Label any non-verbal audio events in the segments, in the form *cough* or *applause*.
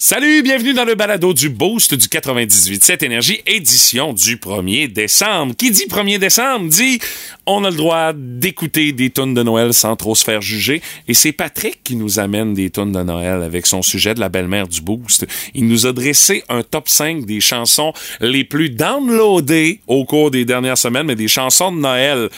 Salut, bienvenue dans le balado du Boost du 98.7 Énergie, édition du 1er décembre. Qui dit 1er décembre dit on a le droit d'écouter des tunes de Noël sans trop se faire juger. Et c'est Patrick qui nous amène des tunes de Noël avec son sujet de la belle-mère du Boost. Il nous a dressé un top 5 des chansons les plus downloadées au cours des dernières semaines, mais des chansons de Noël.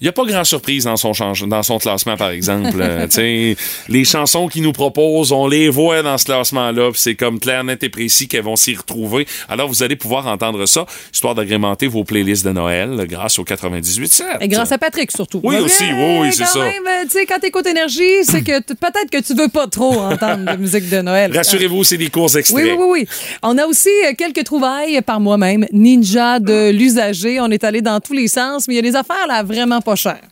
Il n'y a pas grand surprise dans son, change, dans son classement, par exemple. euh, *laughs* les chansons qu'il nous propose, on les voit dans ce classement-là, c'est comme clair, net et précis qu'elles vont s'y retrouver. Alors, vous allez pouvoir entendre ça, histoire d'agrémenter vos playlists de Noël grâce au 98.7. Et grâce à Patrick, surtout. Oui, Mais aussi, oui, oui, c'est ça. euh, tu sais, quand t'écoutes Énergie, c'est que peut-être que tu veux pas trop entendre de musique de Noël. Rassurez-vous, c'est des courts extraits. Oui, oui, oui, oui. On a aussi euh, quelques trouvailles par moi-même. Ninja de l'usager. On est allé dans tous les sens, mais il y a des affaires là vraiment pas chères.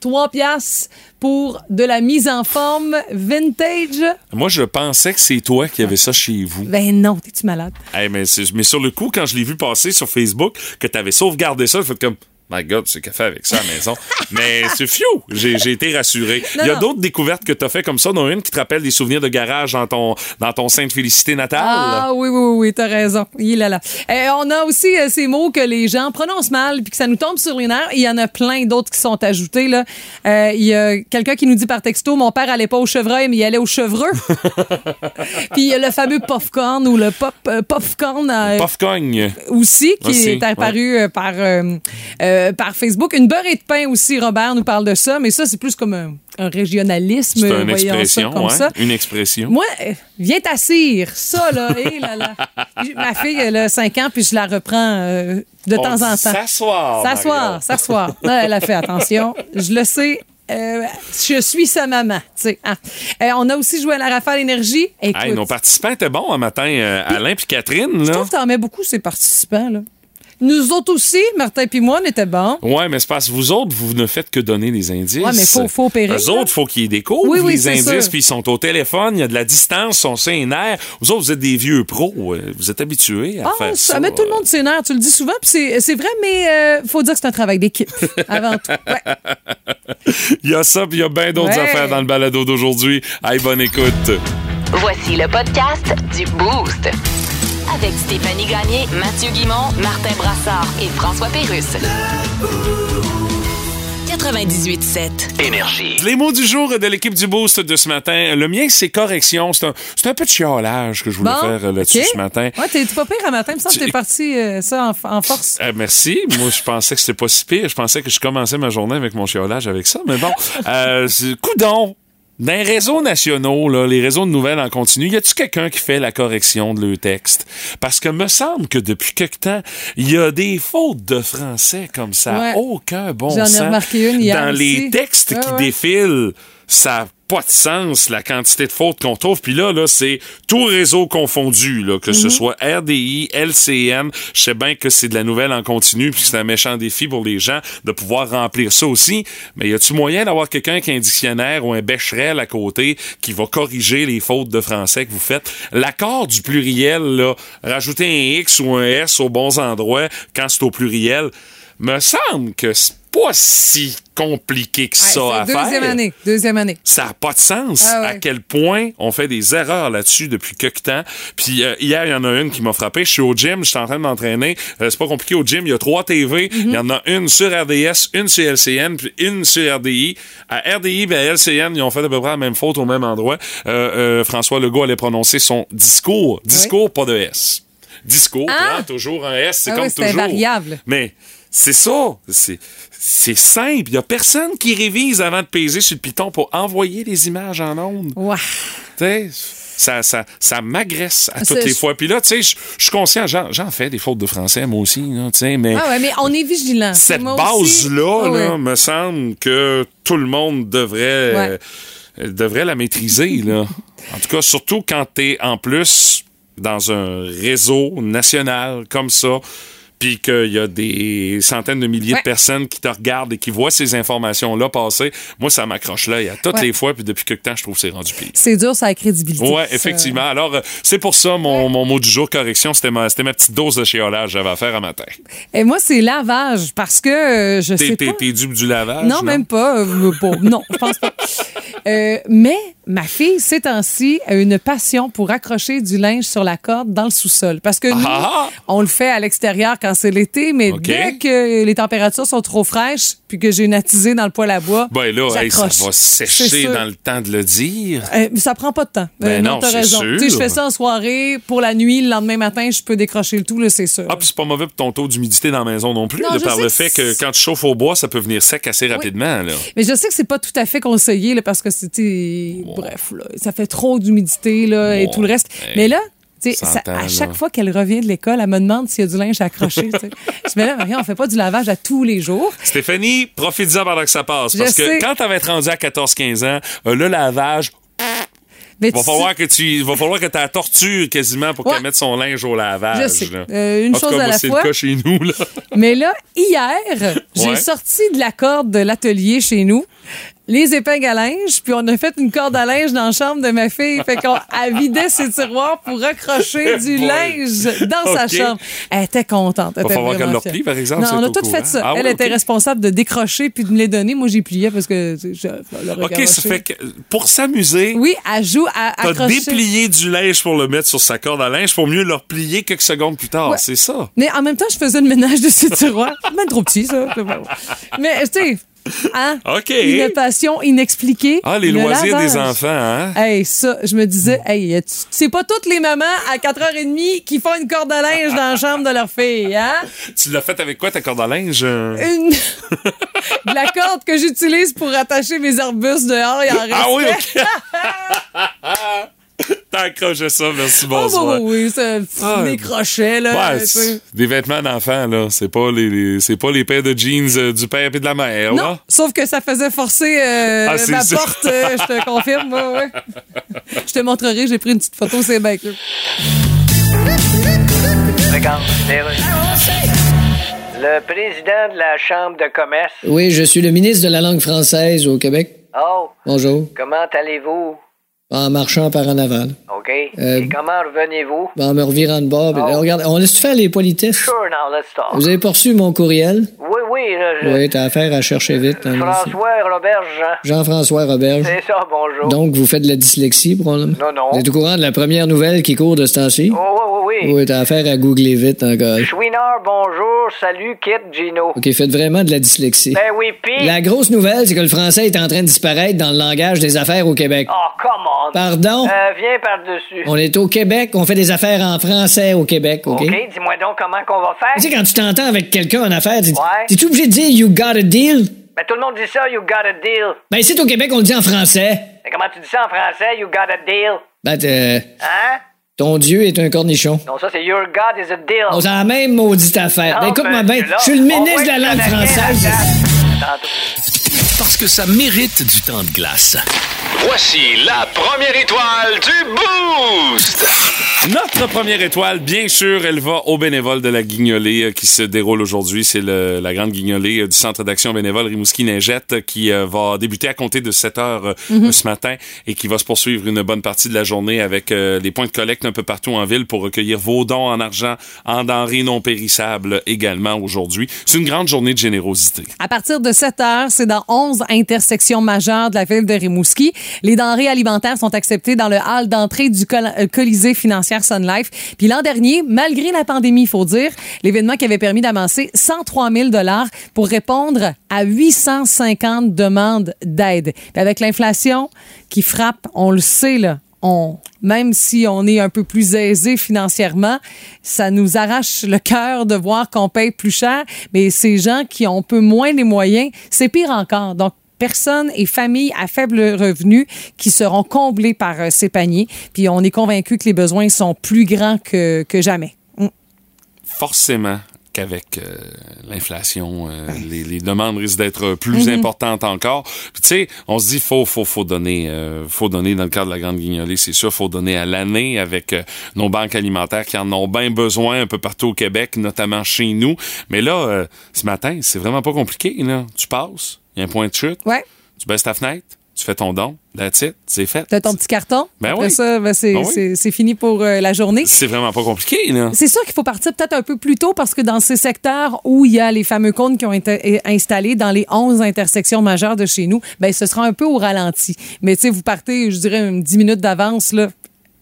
3 piastres pour de la mise en forme vintage. Moi, je pensais que c'est toi qui avais ça chez vous. Ben non, t'es-tu malade? Hey, mais, mais sur le coup, quand je l'ai vu passer sur Facebook, que tu avais sauvegardé ça, je fais comme. My God, c'est qu'à fait avec ça à la maison. *laughs* mais c'est fiou. J'ai été rassuré. Il y a d'autres découvertes que tu as fait comme ça, dont une qui te rappelle des souvenirs de garage dans ton, dans ton Sainte Félicité natale? Ah oui, oui, oui, t'as raison. Il est là. Euh, on a aussi euh, ces mots que les gens prononcent mal puis que ça nous tombe sur les nerfs. Il y en a plein d'autres qui sont ajoutés. Là. Euh, il y a quelqu'un qui nous dit par texto, mon père allait pas au chevreuil, mais il allait au chevreux. *laughs* puis il y a le fameux popcorn ou le pop, euh, popcorn Puff-cogne. aussi qui Aussi, est apparu par, euh, par Facebook. Une beurrée de pain aussi, Robert nous parle de ça, mais ça, c'est plus comme un, un régionalisme. C'est une ça expression, comme ouais. ça. Une expression. Moi, euh, viens t'assire. Ça, là, *laughs* hé là, là. Ma fille, elle a 5 ans, puis je la reprends euh, de On temps en temps. S'asseoir. S'asseoir, s'asseoir. Là, elle a fait attention. Je le sais. euh, je suis sa maman. hein. Euh, on a aussi joué à la rafale énergie. Écoute, Hey, nos participants étaient bons un matin. euh, Alain puis Catherine, je trouve que t'en mets beaucoup, ces participants. là. Nous autres aussi, Martin puis moi, on était bons. Ouais, mais c'est parce que vous autres, vous ne faites que donner des indices. Ouais, mais faut- faut opérer, Eux autres, faut qu'ils découvrent Oui, oui, les indices, puis ils sont au téléphone, il y a de la distance, ils sont sénères. Vous autres, vous êtes des vieux pros. euh, Vous êtes habitués à Ah, faire ça. ça met tout le monde s'énerve, tu le dis souvent, puis c'est- c'est vrai, mais euh, faut dire que c'est un travail d'équipe, *laughs* avant tout. Ouais. Il y a ça, puis il y a bien d'autres Ouais. affaires dans le balado d'aujourd'hui. Hey, bonne écoute. Voici le podcast du Boost. Avec Stéphanie Gagné, Mathieu Guimont, Martin Brassard et François Pérusse. 98.7. Énergie. Les mots du jour de l'équipe du Boost de ce matin. Le mien, c'est correction. C'est un, peu de chiolage que je voulais Bon, faire euh, là-dessus ce matin. Ouais, t'es pas pire à matin, il me semble que Tu- t'es parti euh, ça en, en force. Euh, merci. Moi, je pensais que c'était pas si pire. Je pensais que je commençais ma journée avec mon chiolage avec ça. Mais bon, *laughs* euh, c'est- coudon. Dans les réseaux nationaux, là, les réseaux de nouvelles en continu, y a-tu quelqu'un qui fait la correction de le texte? Parce que me semble que depuis quelque temps, il y a des fautes de français comme ça. Ouais. Aucun bon J'en ai sens. remarqué une hier Dans les textes Ouais, qui ouais. défilent, ça n'a pas de sens, la quantité de fautes qu'on trouve. Puis là, là, c'est tout réseau confondu, là, que Mhm. ce soit RDI, LCN. Je sais bien que c'est de la nouvelle en continu, puis c'est un méchant défi pour les gens de pouvoir remplir ça aussi. Mais y a-tu moyen d'avoir quelqu'un qui a un dictionnaire ou un bécherel à côté qui va corriger les fautes de français que vous faites? L'accord du pluriel, là, rajouter un X ou un S aux bons endroits quand c'est au pluriel, me semble que c'est pas si compliqué que ça à faire. deuxième année, deuxième année. Ça n'a pas de sens Ah ouais. à quel point on fait des erreurs là-dessus depuis quelque temps. Puis euh, hier, il y en a une qui m'a frappé. Je suis au gym, je suis en train de m'entraîner. Euh, c'est pas compliqué au gym. Il y a trois TV. Mhm. Il y en a une sur RDS, une sur LCN, puis une sur RDI. À RDI et à LCN, ils ont fait à peu près la même faute au même endroit. Euh, François Legault allait prononcer son discours. Discours, pas de S. Discours, Ah! toujours un S, c'est Ah comme oui, c'est toujours. invariable. Mais c'est ça. C'est, c'est simple. Il n'y a personne qui révise avant de peser sur le piton pour envoyer les images en ondes. Tu ça, ça, ça m'agresse à toutes les fois. Puis là, tu sais, je suis conscient, j'en, fais des fautes de français, moi aussi, là, tu mais Ah ouais, mais on est vigilant. cette base-là, Ah là, ouais. me semble que tout le monde devrait, Ouais. euh, devrait la maîtriser, là. En tout cas, surtout quand t'es en plus dans un réseau national comme ça, puis qu'il y a des centaines de milliers Ouais. de personnes qui te regardent et qui voient ces informations-là passer, moi, ça m'accroche là. Il y a toutes Ouais. les fois, puis depuis quelque temps, je trouve que c'est rendu pire. C'est dur, ça a crédibilité. Ouais, Ça. effectivement. Alors, euh, c'est pour ça, mon, mon mot du jour, correction, c'était ma, ma petite dose de chiolage que j'avais à faire à matin. Et moi, c'est lavage, parce que euh, je sais t'es, pas. t'es dû du lavage? Non, même pas. euh, pas. Non, je pense pas. Euh, mais ma fille, ces temps-ci, a une passion pour accrocher du linge sur la corde dans le sous-sol. Parce que nous, Ah! on le fait à l'extérieur quand c'est l'été, mais dès que les températures sont trop fraîches puis que j'ai une attisée dans le poêle à bois, Ben là, hey, ça va sécher dans le temps de le dire. Euh, ça prend pas de temps. Ben non, t'as c'est raison. Tu je fais ça en soirée, pour la nuit, le lendemain matin, je peux décrocher le tout, là, c'est sûr. Ah, puis c'est pas mauvais pour ton taux d'humidité dans la maison non plus, Non, là, par le fait que quand tu chauffes au bois, ça peut venir sec assez rapidement. Là. Mais je sais que c'est pas tout à fait conseillé là, parce que c'était bref là, ça fait trop d'humidité là et tout le reste. Hey. Mais là, ça- à là. chaque fois qu'elle revient de l'école, elle me demande s'il y a du linge à accrocher. *laughs* je me dis là, Marie, on fait pas du lavage à tous les jours. Stéphanie, profite-en pendant que ça passe. Je Parce que sais. quand tu vas être rendu à 14-15 ans, euh, le lavage, Mais va falloir que tu va falloir que tu la tortures quasiment pour Ouais. qu'elle mette son linge au lavage. Je sais. Euh, une En chose cas, à moi, la c'est fois. le cas chez nous. Là. Mais là, hier, j'ai Ouais. sorti de la corde de l'atelier chez nous, les épingles à linge, puis on a fait une corde à linge dans la chambre de ma fille. Fait qu'on vidait ses tiroirs pour recrocher du linge dans sa *laughs* chambre. Elle était contente. Elle était falloir qu'elle replie, par exemple, Non, on a tout courant. fait ça. Ah elle était responsable de décrocher puis de me les donner. Moi, j'y pliais parce que je, OK, ça fait que pour s'amuser, Oui, elle joue à t'as accrocher. déplié du linge pour le mettre sur sa corde à linge pour mieux le replier quelques secondes plus tard. Ouais. C'est ça. Mais en même temps, je faisais le ménage de ses tiroirs. Même trop petit, ça. Mais, tu sais, hein? OK. Une passion inexpliquée. Ah, les Le loisirs des enfants, hein? Hey, ça, je me disais, hey, c'est pas toutes les mamans à 4h30 qui font une corde à linge dans la chambre de leur fille, hein? Tu l'as fait avec quoi, ta corde à linge? euh? Une. *laughs* de la corde que j'utilise pour attacher mes arbustes dehors, il en reste. Ah oui, OK. *laughs* *laughs* T'accroches ça, merci, Oh, bonsoir. oui, oui, ça Ah, des crochets, là. Ouais, c'est des vêtements d'enfants, là. C'est pas les, les- c'est pas les paires de jeans euh, du père et de la mère, Non, là. sauf que ça faisait forcer euh, Ah, ma ça. porte, euh, je te confirme. ouais, ouais. *laughs* Je te montrerai, j'ai pris une petite photo, c'est bien. Regarde. Le président de la Chambre de commerce. Oui, je suis le ministre de la langue française au Québec. Oh, Bonjour. comment allez-vous? En marchant par en avant. OK. Euh, Et comment revenez-vous? En me revirant de bord. Oh. regarde, on laisse faire les politesses. Sure, now let's talk. Vous avez reçu mon courriel? Oui, oui, là, je- Oui, t'as affaire à chercher vite. hein. François Robert Jean. Jean-François Roberge. C'est ça, bonjour. Donc, vous faites de la dyslexie, probablement? Non, non. Vous êtes au courant de la première nouvelle qui court de ce temps-ci? Oh, oui, oui, oui. Oui, t'as affaire à googler vite encore. Chouinard, bonjour. Salut, Kit Gino. OK, faites vraiment de la dyslexie. Ben oui, pis... La grosse nouvelle, c'est que le français est en train de disparaître dans le langage des affaires au Québec. Oh, come on. Pardon? Euh, viens par-dessus. On est au Québec, on fait des affaires en français au Québec, OK? OK, dis-moi donc comment qu'on va faire. Tu sais, quand tu t'entends avec quelqu'un en affaires, tu Ouais. es-tu obligé de dire You got a deal? Ben, tout le monde dit ça, you got a deal. Ben, ici, au Québec, on le dit en français. Mais comment tu dis ça en français, you got a deal? Ben, euh, Hein? ton Dieu est un cornichon. Non, ça, c'est your God is a deal. On a la même maudite affaire. Ben, écoute-moi bien, je suis le ministre de la langue française. Parce que ça mérite du temps de glace. Voici la première étoile du Boost! Notre première étoile, bien sûr, elle va aux bénévoles de la Guignolée euh, qui se déroule aujourd'hui. C'est la grande Guignolée euh, du Centre d'action bénévole Rimouski-Neigette euh, qui euh, va débuter à compter de 7 heures euh, Mhm. ce matin et qui va se poursuivre une bonne partie de la journée avec euh, les points de collecte un peu partout en ville pour recueillir vos dons en argent, en denrées non périssables également aujourd'hui. C'est une grande journée de générosité. À partir de 7 heures, c'est dans 11 intersections majeures de la ville de Rimouski. Les denrées alimentaires sont acceptées dans le hall d'entrée du euh, Colisée financière Sun Life. Puis l'an dernier, malgré la pandémie, il faut dire, l'événement qui avait permis d'amasser 103 000 dollars pour répondre à 850 demandes d'aide. Avec l'inflation qui frappe, on le sait là, même si on est un peu plus aisé financièrement, ça nous arrache le cœur de voir qu'on paye plus cher. Mais ces gens qui ont un peu moins les moyens, c'est pire encore. Donc, personnes et familles à faible revenu qui seront comblées par euh, ces paniers. Puis on est convaincu que les besoins sont plus grands que, que jamais. Mm. forcément qu'avec euh, l'inflation, euh, les, les demandes risquent d'être plus importantes encore. Puis tu sais, on se dit faut faut faut donner, euh, faut donner dans le cadre de la grande guignolée, c'est sûr, faut donner à l'année avec euh, nos banques alimentaires qui en ont bien besoin un peu partout au Québec, notamment chez nous. Mais là, euh, ce matin, c'est vraiment pas compliqué. Là, tu passes, il y a un point de chute, Ouais. tu baisses ta fenêtre, tu fais ton don, that's it, c'est fait. T'as ton petit carton? Ben Après oui. ça, ben, c'est Ben oui. fini pour euh, la journée. C'est vraiment pas compliqué, là. C'est sûr qu'il faut partir peut-être un peu plus tôt parce que dans ces secteurs où il y a les fameux cônes qui ont été installés dans les 11 intersections majeures de chez nous, ben ce sera un peu au ralenti. Mais tu sais, vous partez, je dirais, une 10 minutes d'avance, là,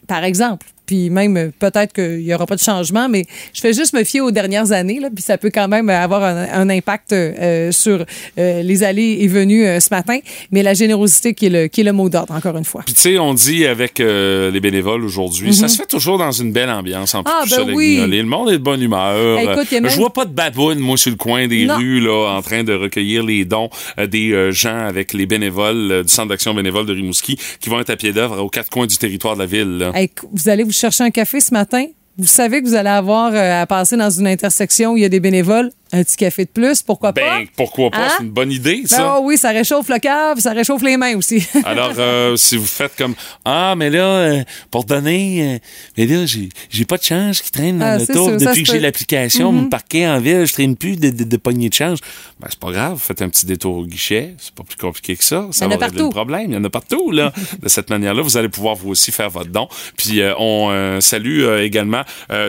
par exemple. Puis même, euh, peut-être qu'il n'y aura pas de changement, mais je fais juste me fier aux dernières années, là, puis ça peut quand même avoir un, un impact euh, sur euh, les allées et venues euh, ce matin. Mais la générosité qui est le, qui est le mot d'ordre, encore une fois. Puis tu sais, on dit avec euh, les bénévoles aujourd'hui, ça se fait toujours dans une belle ambiance en plus Mhm. Ah, ben oui. Le monde est de bonne humeur. Eh, écoute, Euh, même- Je vois pas de baboune, moi, sur le coin des Non. rues, là, en train de recueillir les dons des gens avec les bénévoles du Centre d'action bénévole de Rimouski qui vont être à pied d'œuvre aux quatre coins du territoire de la ville. là. Hey, vous allez vous chercher un café ce matin. Vous savez que vous allez avoir euh, à passer dans une intersection où il y a des bénévoles. Un petit café de plus, pourquoi pas? Ben, pourquoi pas? Hein? C'est une bonne idée, Ben, ça. oh oui, ça réchauffe le puis ça réchauffe les mains aussi. *laughs* Alors, euh, si vous faites comme Ah, mais là, euh, pour donner, euh, mais là, j'ai, j'ai pas de change qui traîne dans Ah, le tour. Depuis que j'ai peut. Mhm. l'application, me parquer en ville, je traîne plus de, de, de de change. Ben, c'est pas grave, faites un petit détour au guichet. C'est pas plus compliqué que ça. Ça Il y en a va régler partout. le problème. Il y en a partout, là. de cette manière-là, vous allez pouvoir vous aussi faire votre don. Puis, on salue également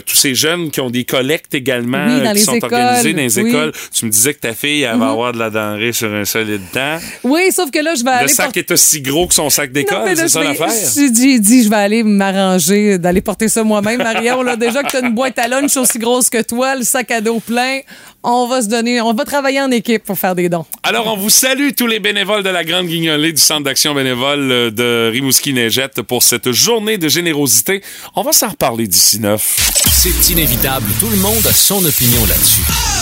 tous ces jeunes qui ont des collectes également, Oui, dans qui les sont écoles. organisées dans les Mhm. écoles. Tu me disais que ta fille, elle va avoir de la denrée sur un solide temps. oui, sauf que là, je vais Le aller sac porter- est aussi gros que son sac d'école, c'est ça l'affaire? J'ai dit, dit, je vais aller m'arranger d'aller porter ça moi-même, Marion. Là, déjà que tu as une boîte à lunch aussi grosse que toi, le sac à dos plein, on va se donner, on va travailler en équipe pour faire des dons. Alors, on vous salue tous les bénévoles de la Grande Guignolée du Centre d'action bénévole euh, de Rimouski-Neigette pour cette journée de générosité. On va s'en reparler d'ici neuf. C'est inévitable, tout le monde a son opinion là-dessus.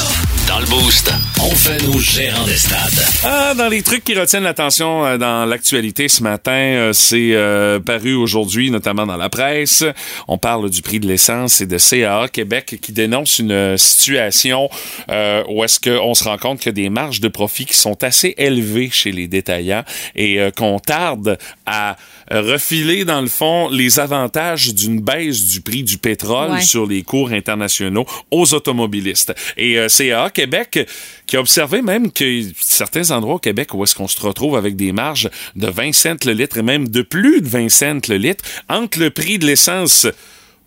Dans le Boost, on fait nos gérants des stades. Ah, dans les trucs qui retiennent l'attention euh, dans l'actualité ce matin, euh, c'est euh, paru aujourd'hui, notamment dans la presse. On parle du prix de l'essence et de CAA Québec qui dénonce une situation où est-ce qu'on se rend compte qu'il y a des marges de profit qui sont assez élevées chez les détaillants et qu'on tarde à refiler, dans le fond, les avantages d'une baisse du prix du pétrole Ouais. sur les cours internationaux aux automobilistes. Et euh, CAA Québec qui a observé même que certains endroits au Québec où est-ce qu'on se retrouve avec des marges de 20 cents le litre et même de plus de 20 cents le litre entre le prix de l'essence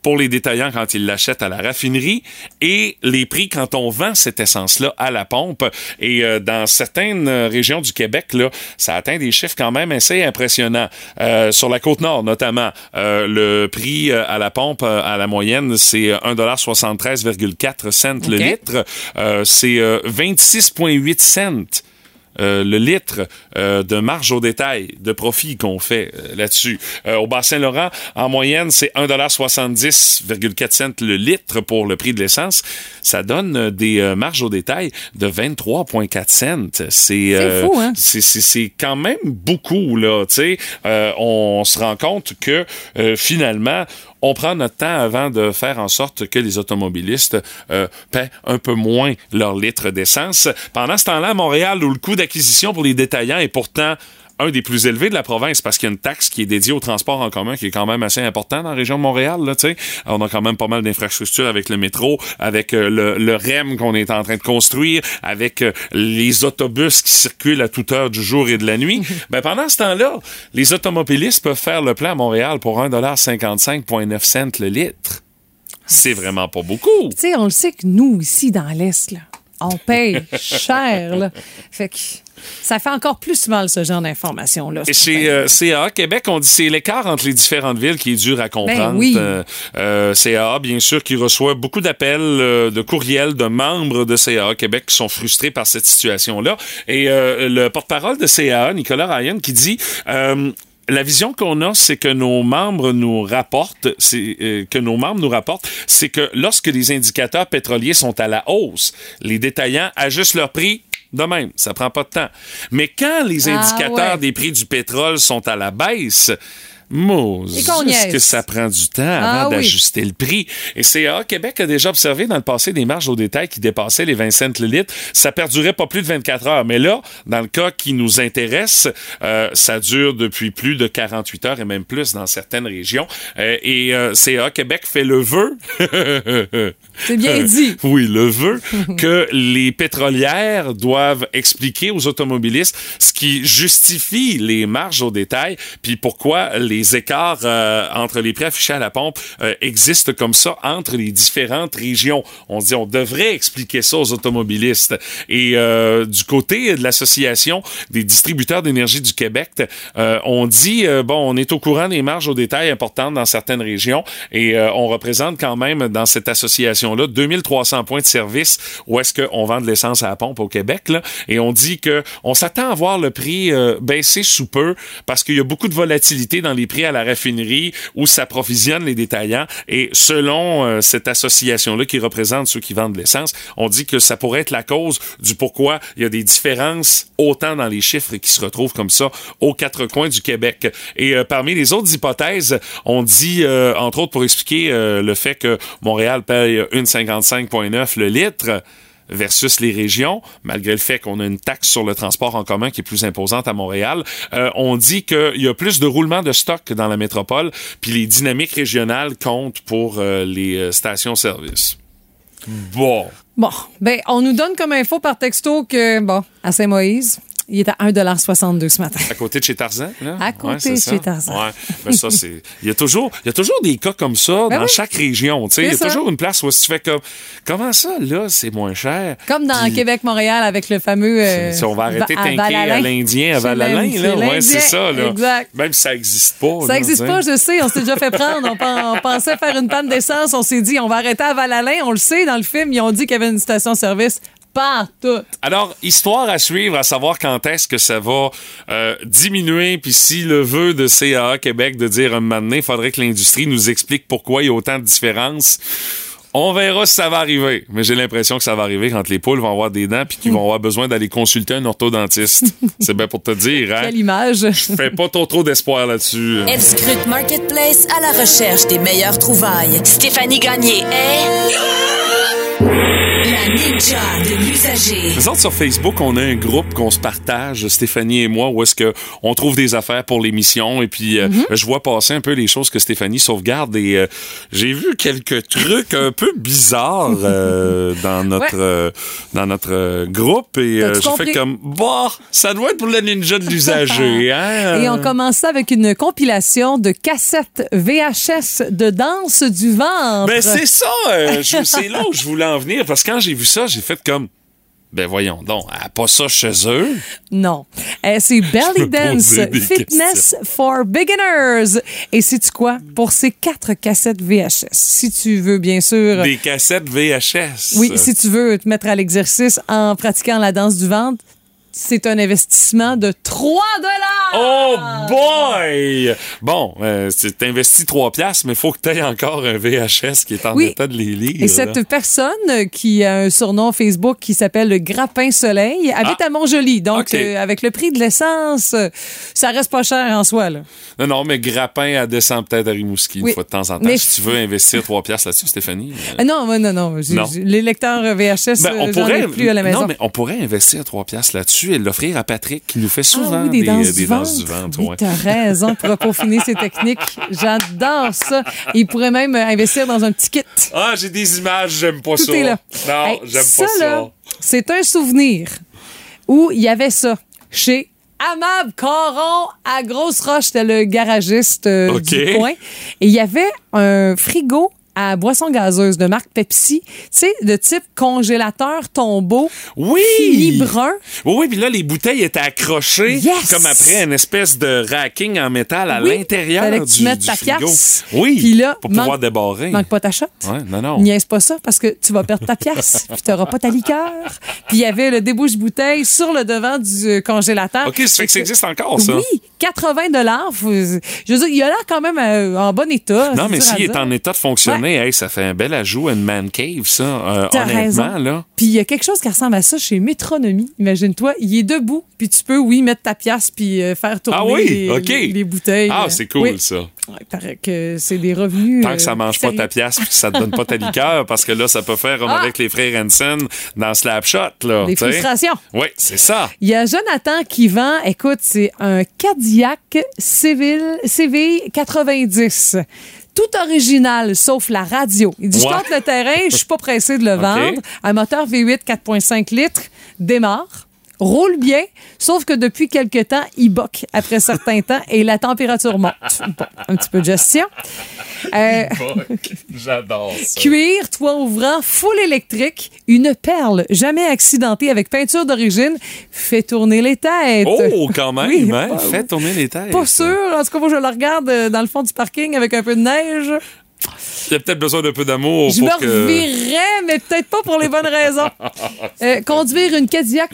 pour les détaillants quand ils l'achètent à la raffinerie et les prix quand on vend cette essence-là à la pompe. Et euh, dans certaines euh, régions du Québec, là, ça atteint des chiffres quand même assez impressionnants. Euh, sur la côte nord, notamment, euh, le prix euh, à la pompe euh, à la moyenne, c'est euh, 1,73,4 cents le OK. litre. Euh, c'est euh, 26,8 cents. Euh, le litre euh, de marge au détail, de profit qu'on fait euh, là-dessus. Euh, au Bas-Saint-Laurent, en moyenne, c'est 1,70,4 cents le litre pour le prix de l'essence. Ça donne des marges au détail de 23,4 cents. C'est euh, fou, hein? c'est- c'est c'est quand même beaucoup, là. Tu sais, Euh, on se rend compte que euh, finalement, on prend notre temps avant de faire en sorte que les automobilistes euh, paient un peu moins leur litre d'essence. Pendant ce temps-là, à Montréal, où le coût d'acquisition pour les détaillants est pourtant un des plus élevés de la province parce qu'il y a une taxe qui est dédiée au transport en commun qui est quand même assez important dans la région de Montréal. Là, tu sais. on a quand même pas mal d'infrastructures avec le métro, avec euh, le, le REM qu'on est en train de construire, avec euh, les autobus qui circulent à toute heure du jour et de la nuit. *laughs* ben, pendant ce temps-là, les automobilistes peuvent faire le plein à Montréal pour 1,55,9 cents le litre. C'est vraiment pas beaucoup. Tu sais, on le sait que nous, ici, dans l'Est, on paye *laughs* cher. Là. Fait que ça fait encore plus mal, ce genre d'informations-là. Et chez euh, CAA Québec, on dit c'est l'écart entre les différentes villes qui est dur à comprendre. Ben oui. Euh, euh, CAA, bien sûr, qui reçoit beaucoup d'appels, euh, de courriels de membres de CAA Québec qui sont frustrés par cette situation-là. Et le porte-parole de CAA, Nicolas Ryan, qui dit... la vision qu'on a, c'est que nos membres nous rapportent, c'est euh, que nos membres nous rapportent, c'est que lorsque les indicateurs pétroliers sont à la hausse, les détaillants ajustent leur prix de même, ça prend pas de temps. Mais quand les Ah, indicateurs ouais. des prix du pétrole sont à la baisse, Moses, que ça prend du temps Ah avant oui. d'ajuster le prix. Et CA Québec a déjà observé dans le passé des marges au détail qui dépassaient les 20 cents le litre. Ça perdurait pas plus de 24 heures. Mais là, dans le cas qui nous intéresse, euh, ça dure depuis plus de 48 heures et même plus dans certaines régions. Euh, et euh, CA Québec fait le vœu. *laughs* C'est bien dit. *laughs* Oui, le vœu que les pétrolières doivent expliquer aux automobilistes ce qui justifie les marges au détail, puis pourquoi les écarts euh, entre les prix affichés à la pompe euh, existent comme ça entre les différentes régions. On dit, on devrait expliquer ça aux automobilistes. Et euh, du côté de l'Association des distributeurs d'énergie du Québec, on dit, bon, on est au courant des marges au détail importantes dans certaines régions et on représente quand même dans cette association-là 2300 points de service où est-ce qu'on vend de l'essence à la pompe au Québec. Là, et on dit que on s'attend à voir le prix baisser sous peu parce qu'il y a beaucoup de volatilité dans les prix à la raffinerie où s'approvisionnent les détaillants. Et selon euh, cette association-là qui représente ceux qui vendent de l'essence, on dit que ça pourrait être la cause du pourquoi il y a des différences autant dans les chiffres qui se retrouvent comme ça aux quatre coins du Québec. Et euh, parmi les autres hypothèses, on dit, euh, entre autres pour expliquer euh, le fait que Montréal paye 1,55,9 le litre, versus les régions, malgré le fait qu'on a une taxe sur le transport en commun qui est plus imposante à Montréal, euh, on dit qu'il y a plus de roulement de stock dans la métropole, puis les dynamiques régionales comptent pour euh, les euh, stations-service. Bon. Bon, ben, on nous donne comme info par texto que, bon, à Saint-Moïse, il est à 1,62 ce matin. À côté de chez Tarzan, là? À côté de ça. chez Tarzan. Ouais. Mais ça, c'est. Il y a toujours, il y a toujours des cas comme ça Ben dans oui. chaque région, tu sais. Il y a ça. toujours une place où tu fais comme, comment ça, là, c'est moins cher? Comme dans Puis- Québec-Montréal avec le fameux. euh, Si on va arrêter de à l'Indien, à l'Indien, là. Ouais, c'est ça, là. Exact. Même si ça n'existe pas. Ça n'existe pas, je sais. On s'est déjà fait prendre. On, pen- on pensait faire une panne d'essence. On s'est dit, on va arrêter à Val-Alain. On le sait, dans le film, ils ont dit qu'il y avait une station-service. Pas tout. Alors, histoire à suivre, à savoir quand est-ce que ça va euh, diminuer, puis si le vœu de CAA Québec de dire un moment donné, il faudrait que l'industrie nous explique pourquoi il y a autant de différences. On verra si ça va arriver. Mais j'ai l'impression que ça va arriver quand les poules vont avoir des dents puis qu'ils vont avoir besoin d'aller consulter un orthodontiste. *laughs* C'est bien pour te dire, hein? Quelle image. Fais pas trop trop d'espoir là-dessus. Elle scrute Marketplace à la recherche des meilleures trouvailles. Stéphanie Gagné est... La ninja de l'usager. Nous autres, sur Facebook, on a un groupe qu'on se partage, Stéphanie et moi, où est-ce que on trouve des affaires pour l'émission. Et puis, euh, Mm-hmm. je vois passer un peu les choses que Stéphanie sauvegarde. Et euh, j'ai vu quelques trucs un peu bizarres euh, *laughs* dans notre Ouais. dans notre groupe. Et j'ai fait comme, bah, ça doit être pour le ninja de l'usager. *laughs* hein? Et on commence ça avec une compilation de cassettes VHS de danse du ventre. Ben, c'est ça. c'est là où je voulais en venir. Parce que quand j'ai vu ça, j'ai fait comme... Ben voyons donc, pas ça chez eux. Non. Euh, c'est *laughs* Belly Dance Fitness for Beginners. Et sais-tu quoi? Pour ces quatre cassettes VHS, si tu veux, bien sûr. Des cassettes VHS. Oui, si tu veux te mettre à l'exercice en pratiquant la danse du ventre, c'est un investissement de 3 dollars. Oh boy! Bon, euh, c'est investi 3 piastres, mais il faut que tu aies encore un VHS qui est en Oui. état de les lire. Et cette là. personne qui a un surnom Facebook qui s'appelle le Grappin Soleil habite à Montjoli. Donc, Ah. Euh, avec le prix de l'essence, euh, ça reste pas cher en soi. Là. Non, non, mais Grappin, elle descend peut-être à Rimouski Oui. une fois de temps en temps. Mais- Si tu veux investir 3 piastres là-dessus, Stéphanie. euh, Ah non, non, non. Non. Les lecteurs VHS, ben, on pourrait, ai plus à la maison. non, mais on pourrait investir 3 piastres là-dessus et l'offrir à Patrick qui nous fait souvent Ah oui, des, danses, euh, du des ventre. danses du ventre. Oui. T'as raison pour peaufiner ses techniques. J'adore ça. Il pourrait même euh, investir dans un petit kit. Ah, j'ai des images, j'aime pas Tout ça. est là. Non, Hey, j'aime pas ça. là, c'est un souvenir où il y avait ça chez Amab Caron à Grosse Roche. C'était le garagiste euh, OK. du coin. Et il y avait un frigo à boisson gazeuse de marque Pepsi, tu sais, de type congélateur tombeau, Oui! fini brun. Oui, oui, puis là, les bouteilles étaient accrochées Yes! comme après une espèce de racking en métal à Oui, l'intérieur fallait que du, tu mettes du ta frigo. pièce. Oui, Puis là, pour manque- pouvoir débarrer. Manque pas ta shot. Ouais, non, non. Niaise pas ça parce que tu vas perdre ta pièce, *laughs* puis tu n'auras pas ta liqueur. Puis il y avait le débouche-bouteille sur le devant du congélateur. OK, ça fait que ça existe encore, ça. Oui, 80 dollars. Je veux dire, il a l'air quand même euh, en bon état. Non, mais s'il est en état de fonctionner, hey, ça fait un bel ajout à une man cave, ça. euh, honnêtement, raison. là. Puis il y a quelque chose qui ressemble à ça chez Métronomie. Imagine-toi, il est debout, puis tu peux, oui, mettre ta pièce puis euh, faire tourner Ah oui, les, OK. les- les bouteilles. Ah, Euh, c'est cool, oui. ça. Ouais, il paraît que c'est des revenus. Tant que ça euh, mange pas ta pièce puis que ça te donne pas ta liqueur, *laughs* parce que là, ça peut faire comme Ah! avec les frères Hansen dans Slapshot, là. Des frustrations. Oui, c'est ça. Il y a Jonathan qui vend, écoute, c'est un Cadillac Civil, CV 90. Tout original, sauf la radio. Il dit, je tente le terrain, je suis pas pressé de le *laughs* vendre. Un moteur V8 4.5 litres, démarre, roule bien, sauf que depuis quelque temps, il boque après certains *laughs* temps et la température monte. Bon, un petit peu de gestion. Euh, J'adore ça. *laughs* Cuir, toit ouvrant, full électrique, une perle jamais accidentée avec peinture d'origine, fait tourner les têtes. Oh, quand même, Oui, hein? Fais tourner les têtes. Pas sûr. En tout cas, moi, je le regarde euh, dans le fond du parking avec un peu de neige. Il y a peut-être besoin d'un peu d'amour Je pour me que... mais peut-être pas pour les bonnes raisons. *laughs* Euh, conduire une Cadillac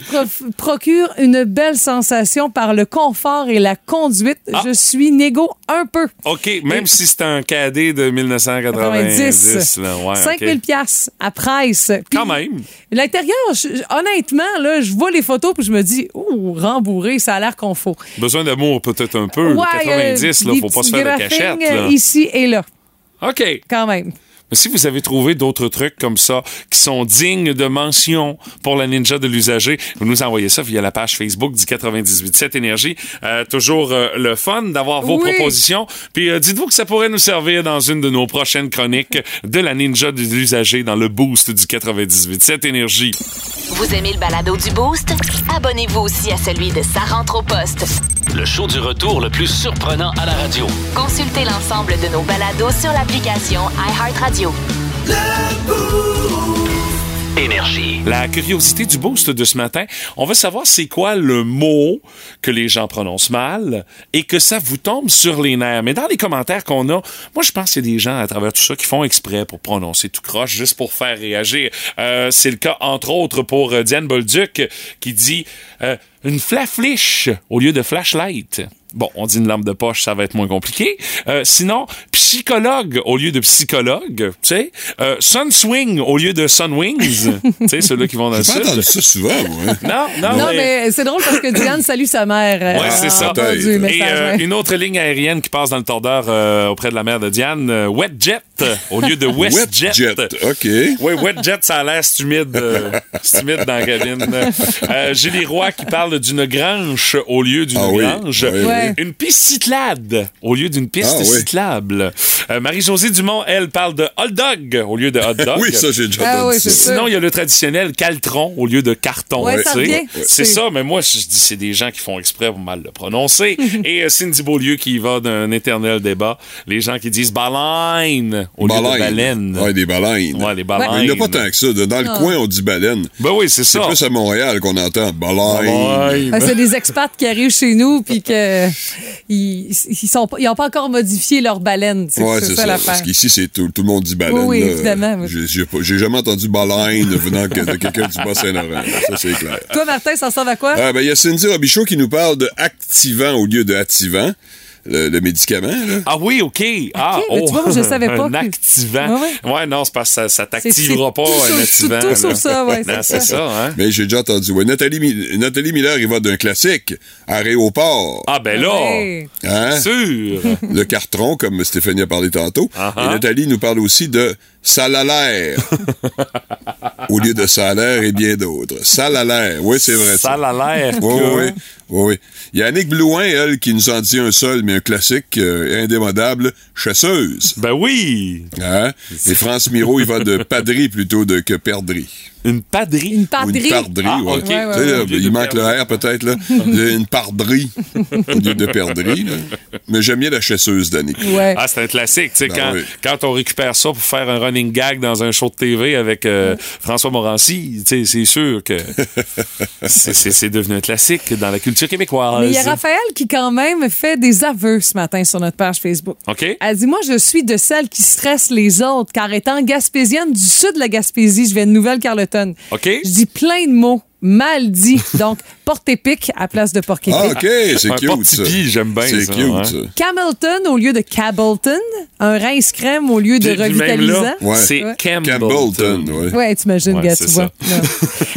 procure une belle sensation par le confort et la conduite. Ah. Je suis négo un peu. OK, même si c'est un cadet de 1990. Là, ouais, 5000 OK. pièces à price. Puis, Quand même. L'intérieur, honnêtement, là, je vois les photos puis je me dis, ouh, rembourré, ça a l'air qu'on faut. Besoin d'amour peut-être un peu. Ouais, 90, euh, là, faut pas se faire de graphings, cachette. Là. euh, Ici et là, OK. quand même. Mais si vous avez trouvé d'autres trucs comme ça qui sont dignes de mention pour la ninja de l'usager, vous nous envoyez ça via la page Facebook du 98.7 Énergie. Euh, toujours euh, le fun d'avoir vos Oui. propositions. Puis euh, dites-vous que ça pourrait nous servir dans une de nos prochaines chroniques de la ninja de l'usager dans le boost du 98.7 Énergie. Vous aimez le balado du Boost? Abonnez-vous aussi à celui de Sa rentre au poste. Le show du retour le plus surprenant à la radio. Consultez l'ensemble de nos balados sur l'application iHeartRadio. Énergie. La curiosité du boost de ce matin, on veut savoir c'est quoi le mot que les gens prononcent mal et que ça vous tombe sur les nerfs. Mais dans les commentaires qu'on a, moi je pense qu'il y a des gens à travers tout ça qui font exprès pour prononcer tout croche juste pour faire réagir. Euh, c'est le cas entre autres pour euh, Diane Bolduc qui dit euh, une flafliche au lieu de flashlight. Bon, on dit une lampe de poche, ça va être moins compliqué. Euh, sinon, psychologue au lieu de psychologue, tu sais. Euh, sunswing au lieu de sunwings, *laughs* tu sais, ceux-là qui vont dans le pas sud. ça souvent, moi. Non, non, Non, mais... mais c'est drôle parce que Diane salue sa mère. euh, Ouais, c'est ça. Et, message, euh, ouais. une autre ligne aérienne qui passe dans le tordeur euh, auprès de la mère de Diane, euh, Wetjet au lieu de WestJet. Wetjet, OK. Oui, Wetjet, ça a l'air humide, euh, humide dans la cabine. Euh, Julie Roy qui parle d'une grange au lieu d'une Ah grange. oui, oui. Ouais. Une piste cyclade au lieu d'une piste Ah oui. cyclable. Euh, Marie-Josée Dumont, elle, parle de hot dog au lieu de hot dog. Oui, ça, j'ai déjà Ah entendu ça. Sinon, il y a le traditionnel caltron au lieu de carton. Ouais, C'est- ça, mais moi, je dis c'est des gens qui font exprès pour mal le prononcer. *laughs* Et euh, Cindy Beaulieu qui va d'un éternel débat. Les gens qui disent baleine au lieu de baleine. Ouais, des baleines. Ouais, les baleines. Mais il n'y en a pas tant que ça. Dans le coin, on dit baleine. Ben oui, c'est C'est ça. plus à Montréal qu'on entend baleine. Baleine. Ah, c'est des expats qui arrivent chez nous puis que ils, ils sont pas- ils ont pas encore modifié leur baleine. C'est Ouais, c'est c'est ça, ça. l'affaire. Parce qu'ici, c'est tout, tout le monde dit baleine. Oui, évidemment. J'ai- jamais entendu baleine *laughs* venant que- de quelqu'un du Bas-Saint-Laurent. Ça, c'est clair. Toi, Martin, ça ressemble à quoi? Ah, ben, il y a Cindy Robichaud qui nous parle de activant au lieu de activant. Le, le médicament, là. Ah oui, OK. Ah, OK, mais tu vois, moi, je savais *laughs* pas Un que- activant. Ouais, Ouais, non, c'est parce que ça, ça t'activera pas, tout un activant. tout là. ça, ouais, *laughs* Non, c'est ça, hein? Mais j'ai déjà entendu. Ouais, Nathalie, Mi- Nathalie Miller, il va d'un classique, aéroport. Ah, ben là, Ouais. Hein? sûr. *laughs* Le carton, comme Stéphanie a parlé tantôt. Uh-huh. Et Nathalie nous parle aussi de salalaire. Au lieu de salaire et bien d'autres. Salalaire. Oui, c'est vrai. L'air Oui, que... oui, oui, oui. Il y a Annick Blouin, elle, qui nous en dit un seul, mais un classique euh, indémodable, chasseuse. Ben oui. Hein? Et France Miro, il va de padrie plutôt de que perdrie. Une padrie? Une Ou pardrie. une pardrie, Ah, ouais. Ouais, ouais, là, il manque le. R peut-être, là. une pardrie au lieu de perdrie. là. Mais j'aime bien la chasseuse d'Annick. Ouais. Ah, c'est un classique. Tu sais, Ben quand, oui. quand on récupère ça pour faire un running gag dans un show de TV avec euh, François Morancy, c'est sûr que *laughs* c'est- devenu un classique dans la culture québécoise. Mais il y a Raphaël qui, quand même, fait des aveux ce matin sur notre page Facebook. OK? Elle dit Moi, je suis de celles qui stressent les autres, car étant gaspésienne du sud de la Gaspésie, je viens de Nouvelle-Carleton. OK. Je dis plein de mots mal dit. *laughs* Donc, porc-épic à place de porc-épic. Ah, OK, c'est cute, ça. j'aime bien C'est ça, cute, ouais. ça. Camelton au lieu de Cableton. Un rince crème au lieu de revitalisant. Ouais. C'est Ouais. Campbellton. Ouais. Ouais, t'imagines, Ouais, gars, c'est tu ça. *laughs*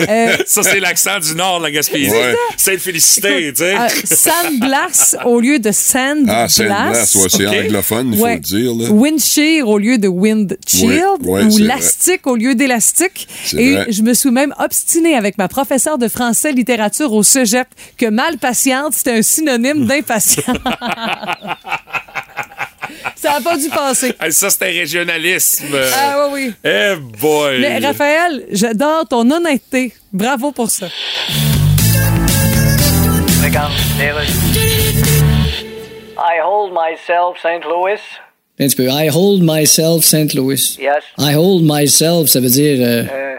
Euh, Ça, c'est l'accent du nord la Gaspésie. Ouais. C'est félicité, tu sais. euh, Sandblass au lieu de Sandblass. Ah, c'est glace, ouais, c'est anglophone, il faut le dire. Là. Wind shear au lieu de wind shield Ouais, ouais, ou lastique au lieu d'élastique. Et vrai. je me suis même obstinée avec ma professeure de français littérature au cégep que mal patiente, c'était un synonyme d'impatient. *laughs* Ça n'a pas dû passer. Ça, c'était régionalisme. Ah oui, oui. Eh boy. Mais Raphaël, j'adore ton honnêteté. Bravo pour ça. Regarde, I hold myself St. Louis. Un petit peu. I hold myself St. Louis. Yes. I hold myself, ça veut dire euh, Euh,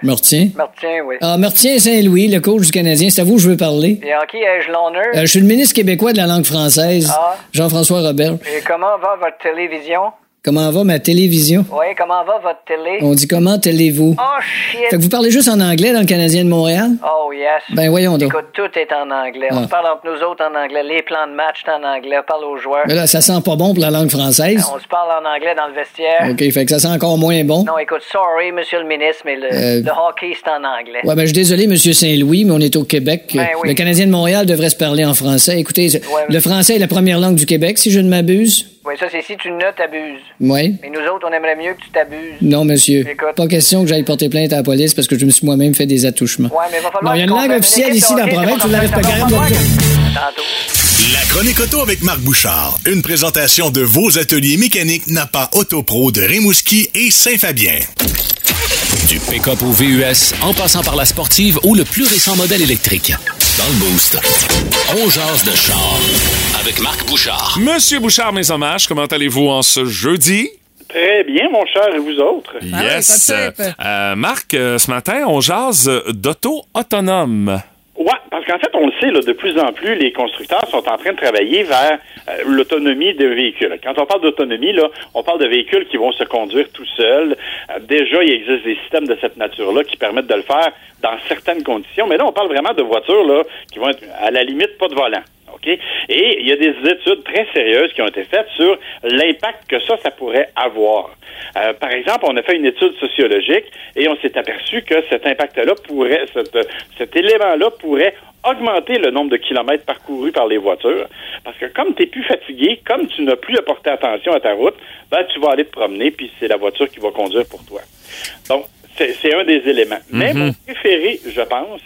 oui. Ah, Saint-Louis, le coach du Canadien. C'est à vous que je veux parler. Et en qui ai-je l'honneur? Euh, je suis le ministre québécois de la langue française, Ah. Jean-François Robert. Et comment va votre télévision? Comment va ma télévision? Oui, comment va votre télé? On dit comment télé-vous? Oh, shit! Fait que vous parlez juste en anglais dans le Canadien de Montréal? Oh, yes. Ben voyons donc. Écoute, tout est en anglais. On Ah. se parle entre nous autres en anglais. Les plans de match, c'est en anglais. On parle aux joueurs. Mais là, ça sent pas bon pour la langue française. On se parle en anglais dans le vestiaire. OK, fait que ça sent encore moins bon. Non, écoute, sorry, monsieur le ministre, mais le, Euh, le hockey, c'est en anglais. Ouais, ben, je suis désolé, Monsieur Saint-Louis, mais on est au Québec. Ben oui. Le Canadien de Montréal devrait se parler en français. Écoutez, Ouais, le français est la première langue du Québec, si je ne m'abuse. Oui, ça, c'est si tu ne t'abuses. Oui. Mais nous autres, on aimerait mieux que tu t'abuses. Non, monsieur. Écoute. Pas question que j'aille porter plainte à la police parce que je me suis moi-même fait des attouchements. Ouais, mais il va falloir. Non, il y a une langue officielle ici dans la province, l'avez ça pas. Tantôt. La chronique auto avec Marc Bouchard. Une présentation de vos ateliers mécaniques Napa Autopro de Rimouski et Saint-Fabien. Du pick-up au VUS, en passant par la sportive ou le plus récent modèle électrique. Dans le Boost, on jase de char avec Marc Bouchard. Monsieur Bouchard, mes hommages, comment allez-vous en ce jeudi? Très bien, mon cher, et vous autres? Yes. Ah. Euh, Marc, euh, ce matin, on jase d'auto autonome. Ouais, parce qu'en fait, on le sait, là, de plus en plus, les constructeurs sont en train de travailler vers euh, l'autonomie des véhicules. Quand on parle d'autonomie, là, on parle de véhicules qui vont se conduire tout seuls. Euh, déjà, il existe des systèmes de cette nature-là qui permettent de le faire dans certaines conditions. Mais là, on parle vraiment de voitures là, qui vont être à la limite pas de volant. OK? Et il y a des études très sérieuses qui ont été faites sur l'impact que ça, ça pourrait avoir. Euh, par exemple, on a fait une étude sociologique et on s'est aperçu que cet impact-là pourrait, cet, élément-là pourrait augmenter le nombre de kilomètres parcourus par les voitures. Parce que comme tu es plus fatigué, comme tu n'as plus à porter attention à ta route, ben, tu vas aller te promener, puis c'est la voiture qui va conduire pour toi. Donc, c'est un des éléments. Mais mon préféré, je pense,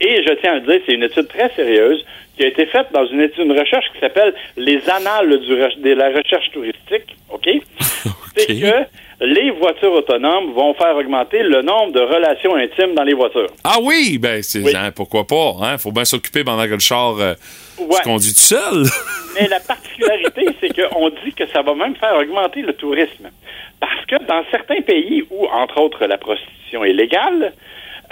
et je tiens à le dire, c'est une étude très sérieuse qui a été faite dans une étude, une recherche qui s'appelle les annales du re- de la recherche touristique. OK? *laughs* C'est que les voitures autonomes vont faire augmenter le nombre de relations intimes dans les voitures. Ah oui, ben c'est Oui. hein, pourquoi pas. Hein? Faut bien s'occuper pendant que le char euh, Ouais. se conduit tout seul. *laughs* Mais la particularité, c'est qu'on dit que ça va même faire augmenter le tourisme. Parce que dans certains pays où, entre autres, la prostitution est légale,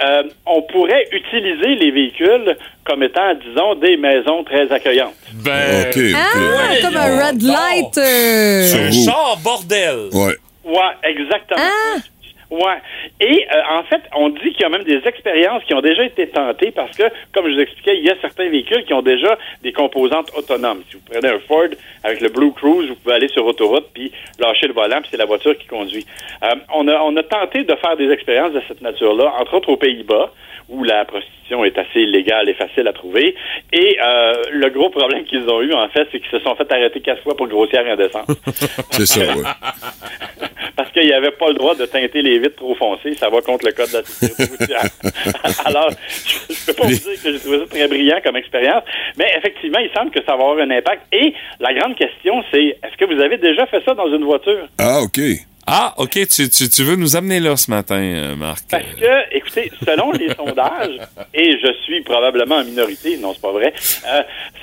euh, on pourrait utiliser les véhicules comme étant, disons, des maisons très accueillantes. Ben, OK, OK. Ah, comme un red light. euh, un char bordel. Ouais. Ouais, exactement. Ah! Ouais. Et euh, en fait, on dit qu'il y a même des expériences qui ont déjà été tentées parce que, comme je vous expliquais, il y a certains véhicules qui ont déjà des composantes autonomes. Si vous prenez un Ford avec le Blue Cruise, vous pouvez aller sur autoroute puis lâcher le volant, puis c'est la voiture qui conduit. Euh, on, a, on a tenté de faire des expériences de cette nature-là, entre autres aux Pays-Bas, où la prostitution est assez légale et facile à trouver. Et euh, le gros problème qu'ils ont eu, en fait, c'est qu'ils se sont fait arrêter quatre fois pour grossière indécence. *laughs* C'est ça. *laughs* Parce qu'il n'y avait pas le droit de teinter les vitres trop foncées. Ça va contre le code de la sécurité routière. *laughs* Alors, je ne peux pas vous dire que j'ai trouvé ça très brillant comme expérience, mais effectivement, il semble que ça va avoir un impact. Et la grande question, c'est est-ce que vous avez déjà fait ça dans une voiture? Ah, OK. Ah, OK, tu, tu, tu veux nous amener là ce matin, euh, Marc. Parce que, écoutez, selon les sondages, et je suis probablement en minorité, non, c'est pas vrai, euh,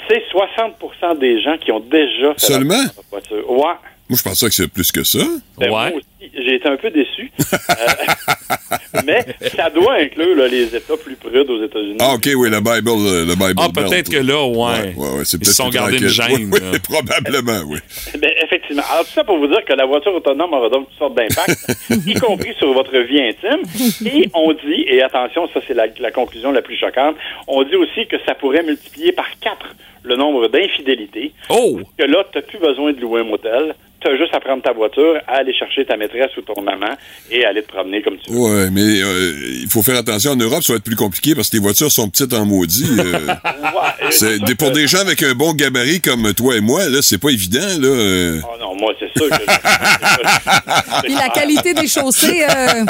c'est 60 des gens qui ont déjà fait Seulement? la voiture. Ouais. Moi, je pensais que c'est plus que ça. Ben, Ouais. moi aussi. J'ai été un peu déçu. *laughs* Euh, mais ça doit inclure là, les États plus prudes aux États-Unis. Ah, OK, oui, le Bible, euh, le Bible Ah, peut-être que là, ouais. Ouais, ouais, c'est Ils peut-être se sont gardés une gêne. Oui, là. oui, probablement, oui. Ben, effectivement. Alors, tout ça pour vous dire que la voiture autonome aura donc toutes sortes d'impacts, *laughs* y compris sur votre vie intime. Et on dit, et attention, ça c'est la, la conclusion la plus choquante, on dit aussi que ça pourrait multiplier par quatre le nombre d'infidélités. Oh! Que là, tu n'as plus besoin de louer un motel. Tu as juste à prendre ta voiture, à aller chercher ta maîtresse ou ton maman et aller te promener comme tu veux. Ouais, mais euh, il faut faire attention. En Europe, ça va être plus compliqué parce que les voitures sont petites en maudit. euh. *laughs* Ouais, c'est pour que- des gens avec un bon gabarit comme toi et moi, là, c'est pas évident, là. euh. Oh non, moi, c'est sûr que... *laughs* Puis la qualité des chaussées, euh,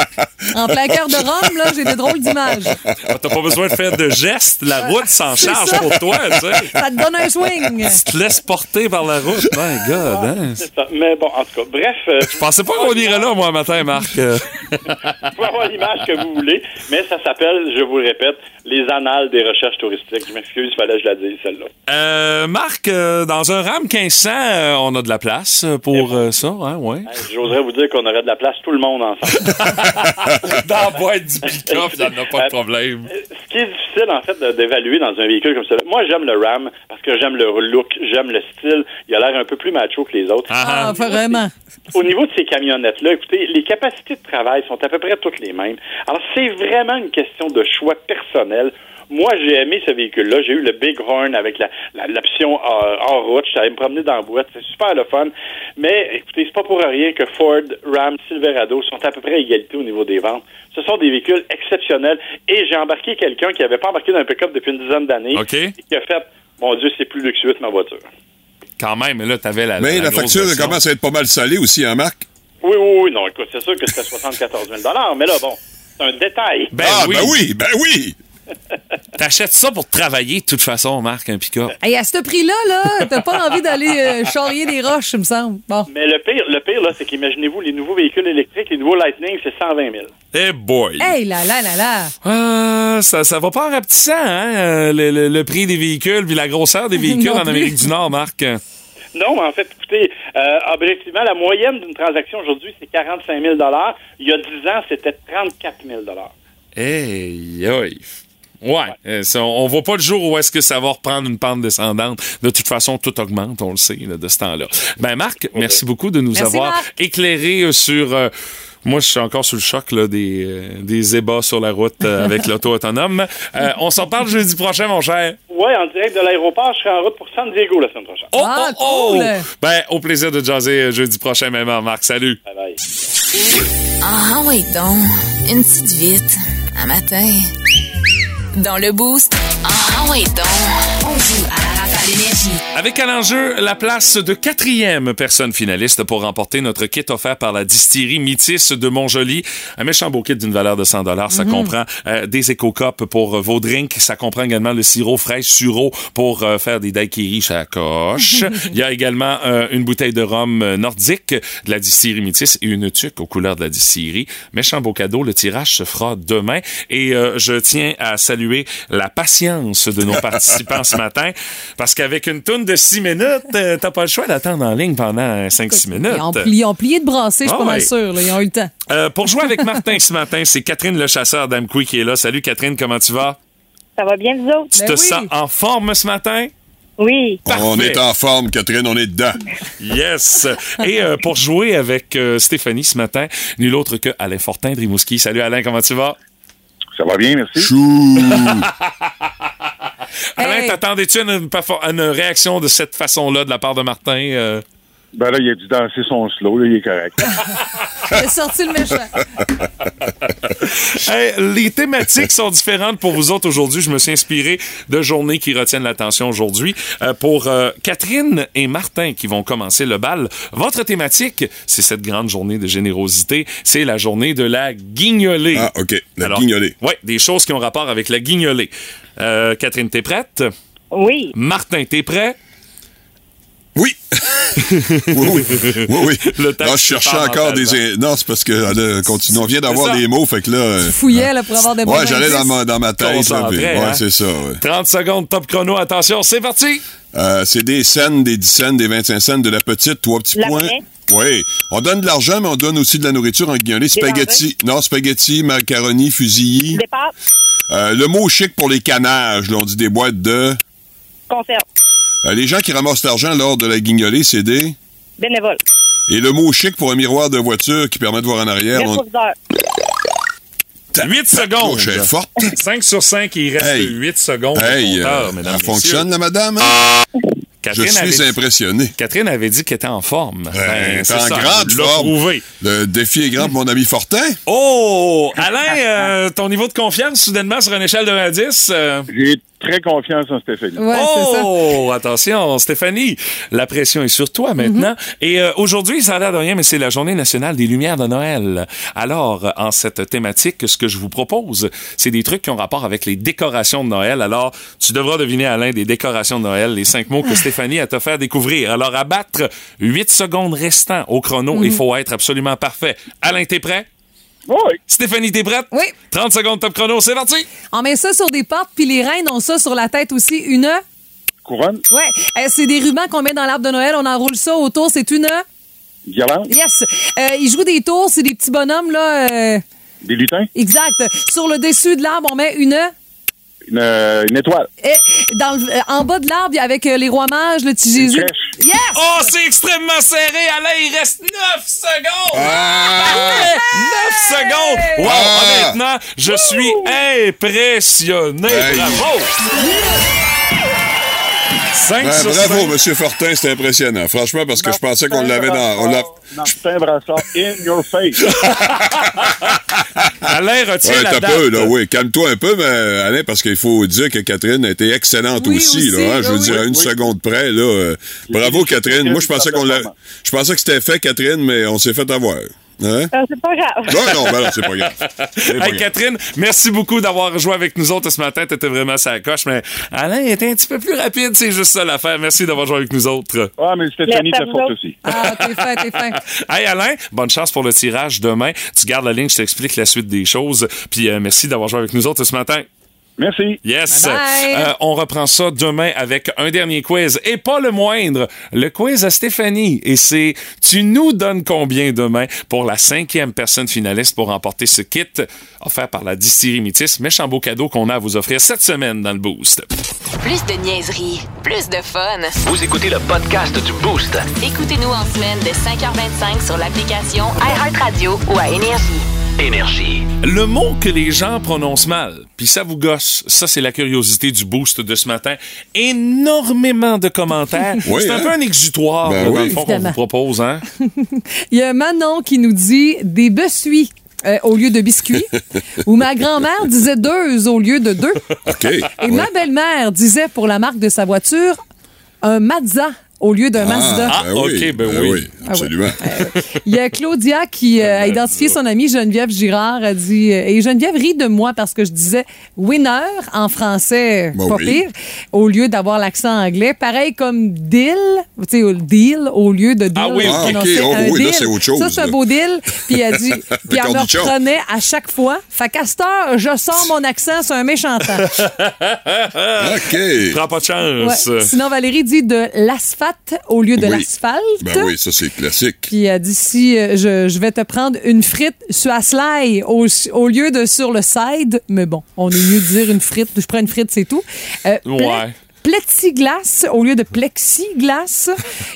en plein cœur de Rome, là, j'ai des drôles d'images. Ah, T'as pas besoin de faire de gestes. La route s'en charge ça. pour toi, tu sais. Ça te donne un swing. Tu te laisses porter par la route. My God, hein? C'est ça. Mais bon, en tout cas, bref... euh, Je pensais pas qu'on irait là, moi, matin, Marc. *laughs* Vous pouvez avoir l'image que vous voulez, mais ça s'appelle, je vous le répète, les annales des recherches touristiques. Je m'excuse, il fallait que je la dise, celle-là. euh, Marc, euh, dans un RAM 1500, euh, on a de la place pour euh, ça, hein, ouais. Hey, J'oserais vous dire qu'on aurait de la place tout le monde ensemble. *laughs* Dans la boîte du pick-up, il n'y en a pas de problème. Ce qui est difficile, en fait, d'évaluer dans un véhicule comme celui-là, moi, j'aime le Ram parce que j'aime le look, j'aime le style. Il a l'air un peu plus macho que les autres. Ah, vraiment. Au niveau de ces camionnettes-là, écoutez, les capacités de travail sont à peu près toutes les mêmes. Alors, c'est vraiment une question de choix personnel. Moi, j'ai aimé ce véhicule-là. J'ai eu le Bighorn avec la- la- l'option euh, hors route. J'allais me promener dans la boîte. C'est super le fun. Mais, écoutez, c'est pas pour rien que Ford, Ram, Silverado sont à peu près à égalité au niveau des ventes. Ce sont des véhicules exceptionnels. Et j'ai embarqué quelqu'un qui n'avait pas embarqué dans un pick-up depuis une dizaine d'années. OK. Et qui a fait, mon Dieu, c'est plus luxueux que ma voiture. Quand même, là, t'avais la. Mais la, facture version. commence à être pas mal salée aussi, hein, Marc? Oui, oui, oui. Non, écoute, c'est sûr que c'était 74 000 Mais là, bon, c'est un détail. Ben ah, oui. ben oui, ben oui! *laughs* T'achètes ça pour travailler de toute façon, Marc, un pick-up. Et à ce prix-là, là, t'as pas envie d'aller euh, charrier des roches, il me semble. Bon. Mais le pire, le pire là, c'est qu'imaginez-vous, les nouveaux véhicules électriques, les nouveaux Lightning, c'est 120 000. Eh boy! Hey, là, là, là, là. Ah, ça, ça va pas en rapetissant, hein, le, le- le prix des véhicules puis la grosseur des *laughs* véhicules en plus. Amérique du Nord, Marc. Non, mais en fait, écoutez, euh, objectivement, la moyenne d'une transaction aujourd'hui, c'est 45 000 Il y a 10 ans, c'était 34 000 Hey, aïe. Ouais, euh, ça, on voit pas le jour où est-ce que ça va reprendre une pente descendante. De toute façon, tout augmente, on le sait, là, de ce temps-là. Ben, Marc, merci beaucoup de nous Merci, avoir Marc. éclairé euh, sur... euh, moi, je suis encore sous le choc là, des, euh, des ébats sur la route euh, avec *laughs* l'auto autonome. Euh, on s'en parle jeudi prochain, mon cher. Ouais, en direct de l'aéroport, je serai en route pour San Diego la semaine prochaine. Oh, Ah, oh, oh! Ben, au plaisir de jaser euh, jeudi prochain, même heure, Marc. Salut. Bye bye. Ah oui, donc, une petite vite, un matin. Dans le boost, ah oui, donc, on joue à la rafale énergie. Avec à l'enjeu la place de quatrième personne finaliste pour remporter notre kit offert par la distillerie Métis de Montjoli. Un méchant beau kit d'une valeur de 100 dollars. Ça comprend euh, des éco-cups pour euh, vos drinks. Ça comprend également le sirop fraîche sureau pour euh, faire des daiquiris coche. *laughs* Il y a également euh, une bouteille de rhum nordique de la distillerie Métis et une tuque aux couleurs de la distillerie. Méchant beau cadeau. Le tirage se fera demain. Et euh, je tiens à saluer la patience de nos participants ce matin parce qu'avec une toune de 6 minutes, euh, t'as pas le choix d'attendre en ligne pendant 5-6 minutes. Ils ont, plié, ils ont plié de brasser, je suis Ah pas mal sûr. là. Ils ont eu le temps. Euh, pour jouer avec Martin ce matin, c'est Catherine le chasseur d'Amqui qui est là. Salut Catherine, comment tu vas? Ça va bien, vous autres? Tu te sens en forme ce matin? Oui. On est en forme, Catherine, on est dedans. Yes! Et euh, pour jouer avec euh, Stéphanie ce matin, nul autre que Alain Fortin de Rimouski. Salut Alain, comment tu vas? Ça va bien, merci. Chou! *laughs* Alain, Hey. t'attendais-tu une réaction de cette façon-là de la part de Martin? euh? Ben là, il a dû danser son slow, là, il est correct. *laughs* J'ai sorti le méchant. *laughs* Hey, les thématiques sont différentes pour vous autres aujourd'hui. Je me suis inspiré de journées qui retiennent l'attention aujourd'hui. Euh, pour euh, Catherine et Martin qui vont commencer le bal, votre thématique, c'est cette grande journée de générosité. C'est la journée de la guignolée. Ah, OK, la Alors, guignolée. Oui, des choses qui ont rapport avec la guignolée. Euh, Catherine, t'es prête? Oui. Martin, t'es prêt? Oui. *laughs* oui, oui. Oui, oui. Le temps Non, je tu cherchais encore des. in- Non, c'est parce que là, continue. On vient d'avoir les mots, fait que là. euh, Fouillait là, pour avoir des bons Ouais, j'allais dans ma, dans ma tête. là, puis- ouais, hein? c'est ça. ouais. 30 secondes, top chrono. Attention, c'est parti! Euh, c'est des scènes, des 10 cents, des 25 cents, de la petite, trois petits La points. Oui. On donne de l'argent, mais on donne aussi de la nourriture en guignolé. Spaghetti. Non, spaghetti, macaroni, fusilli. Des pâtes, Euh, le mot chic pour les canages, là, on dit des boîtes de... conserve, Euh, les gens qui ramassent l'argent lors de la guignolée, c'est des... bénévole, Et le mot chic pour un miroir de voiture qui permet de voir en arrière. on- rétroviseur. 8 secondes. Oh, forte. *laughs* 5 sur 5, il reste Hey. 8 secondes. au Hey, compteur, euh, mesdames, elle fonctionne, la madame? hein? Je Catherine suis avait- impressionné. Catherine avait dit qu'elle était en forme. Ben, Ben, c'est t'es en ça, grande forme. prouvé. Le défi est grand pour mon ami Fortin. Oh! Alain, euh, ton niveau de confiance, soudainement, sur une échelle de 1 à 10? euh, J'ai très confiance en Stéphanie. Ouais, c'est ça. oh! Attention, Stéphanie, la pression est sur toi maintenant. Et euh, aujourd'hui, ça a l'air de rien, mais c'est la journée nationale des Lumières de Noël. Alors, en cette thématique, ce que je vous propose, c'est des trucs qui ont rapport avec les décorations de Noël. Alors, tu devras deviner, Alain, des décorations de Noël, les cinq mots que *laughs* Stéphanie a te faire découvrir. Alors, à battre 8 secondes restant au chrono, il faut être absolument parfait. Alain, t'es prêt? Oui. Stéphanie, t'es prête? Oui. 30 secondes top chrono, c'est parti! On met ça sur des portes, puis les reines ont ça sur la tête aussi. Une. Couronne, Ouais. Euh, c'est des rubans qu'on met dans l'arbre de Noël. On enroule ça autour. C'est une. guirlande, Yes. Euh, ils jouent des tours. C'est des petits bonhommes, là. euh, des lutins, Exact. Sur le dessus de l'arbre, on met une. Une, euh, une étoile, Et dans le- euh, en bas de l'arbre, avec euh, les rois mages, le petit Jésus. Yes! Oh, c'est extrêmement serré. Alain, il reste 9 secondes. Ah! 9 secondes. Wow, Ah! honnêtement, je suis impressionné. Hey. Bravo. 5 Ben, sur bravo, cinq. Monsieur Fortin, c'était impressionnant. Franchement, parce que je pensais qu'on l'avait dans. on l'a- Martin Brassard, in your face. *laughs* Alain retient Ouais, la t'as date. peu, là, oui. Calme-toi un peu, mais Alain, parce qu'il faut dire que Catherine a été excellente Oui, aussi, aussi, là. hein. Je veux oui, dire, à une Oui. seconde près, là. euh, bravo, Catherine. Moi, je pensais qu'on l'a. Je pensais que c'était fait, Catherine, mais on s'est fait avoir. Hein? Euh, c'est pas grave. Non, non, ben non, c'est pas grave. Pas Hey, grave. Catherine, merci beaucoup d'avoir joué avec nous autres ce matin. T'étais vraiment sa coche, mais Alain était un petit peu plus rapide. C'est juste ça l'affaire. Merci d'avoir joué avec nous autres. Ah, mais Stéphanie, t'es forte aussi. Ah, t'es fin, t'es fin. *laughs* Hey Alain, bonne chance pour le tirage demain. Tu gardes la ligne, je t'explique la suite des choses. Puis euh, merci d'avoir joué avec nous autres ce matin. Merci. Yes. Bye bye. Euh, on reprend ça demain avec un dernier quiz. Et pas le moindre, le quiz à Stéphanie. Et c'est Tu nous donnes combien demain pour la cinquième personne finaliste pour remporter ce kit offert par la distillerie Métis. Méchant beau cadeau qu'on a à vous offrir cette semaine dans le Boost. Plus de niaiserie, plus de fun. Vous écoutez le podcast du Boost. Écoutez-nous en semaine de 5h25 sur l'application iHeartRadio ou à Énergie. Énergie. Le mot que les gens prononcent mal, puis ça vous gosse, ça c'est la curiosité du boost de ce matin. Énormément de commentaires. *laughs* Oui, c'est un hein? peu un exutoire, Ben là, dans le fond, qu'on vous propose. Hein? *laughs* Il y a Manon qui nous dit des bessuis. euh, au lieu de biscuits, *laughs* ou ma grand-mère disait deux au lieu de deux. OK. Et Ouais. ma belle-mère disait pour la marque de sa voiture un Mazda au lieu d'un Mazda. Ah, ben oui, ok, ben ben oui. oui, absolument. Il y a Claudia qui euh, a identifié son amie Geneviève Girard, a dit euh, et Geneviève rit de moi parce que je disais winner en français, Ben pas oui. pire, au lieu d'avoir l'accent anglais. Pareil comme deal, tu sais, deal au lieu de deal. Ah oui, ok. Oh oui, là, c'est autre chose, Ça c'est un beau deal. Puis elle dit, *laughs* puis elle me reprenait à chaque fois. Fait qu'à cette heure, je sors mon accent, c'est un méchant temps. *laughs* OK. Prends pas de Ouais. chance. Sinon Valérie dit de l'asphalte au lieu de Oui. l'asphalte. Ben oui, ça, c'est classique. Puis elle dit si euh, je, je vais te prendre une frite sur la slide au, au lieu de sur le side. Mais bon, on est mieux de dire une frite. Je prends une frite, c'est tout. Euh, Ouais. Plexiglas au lieu de plexiglas.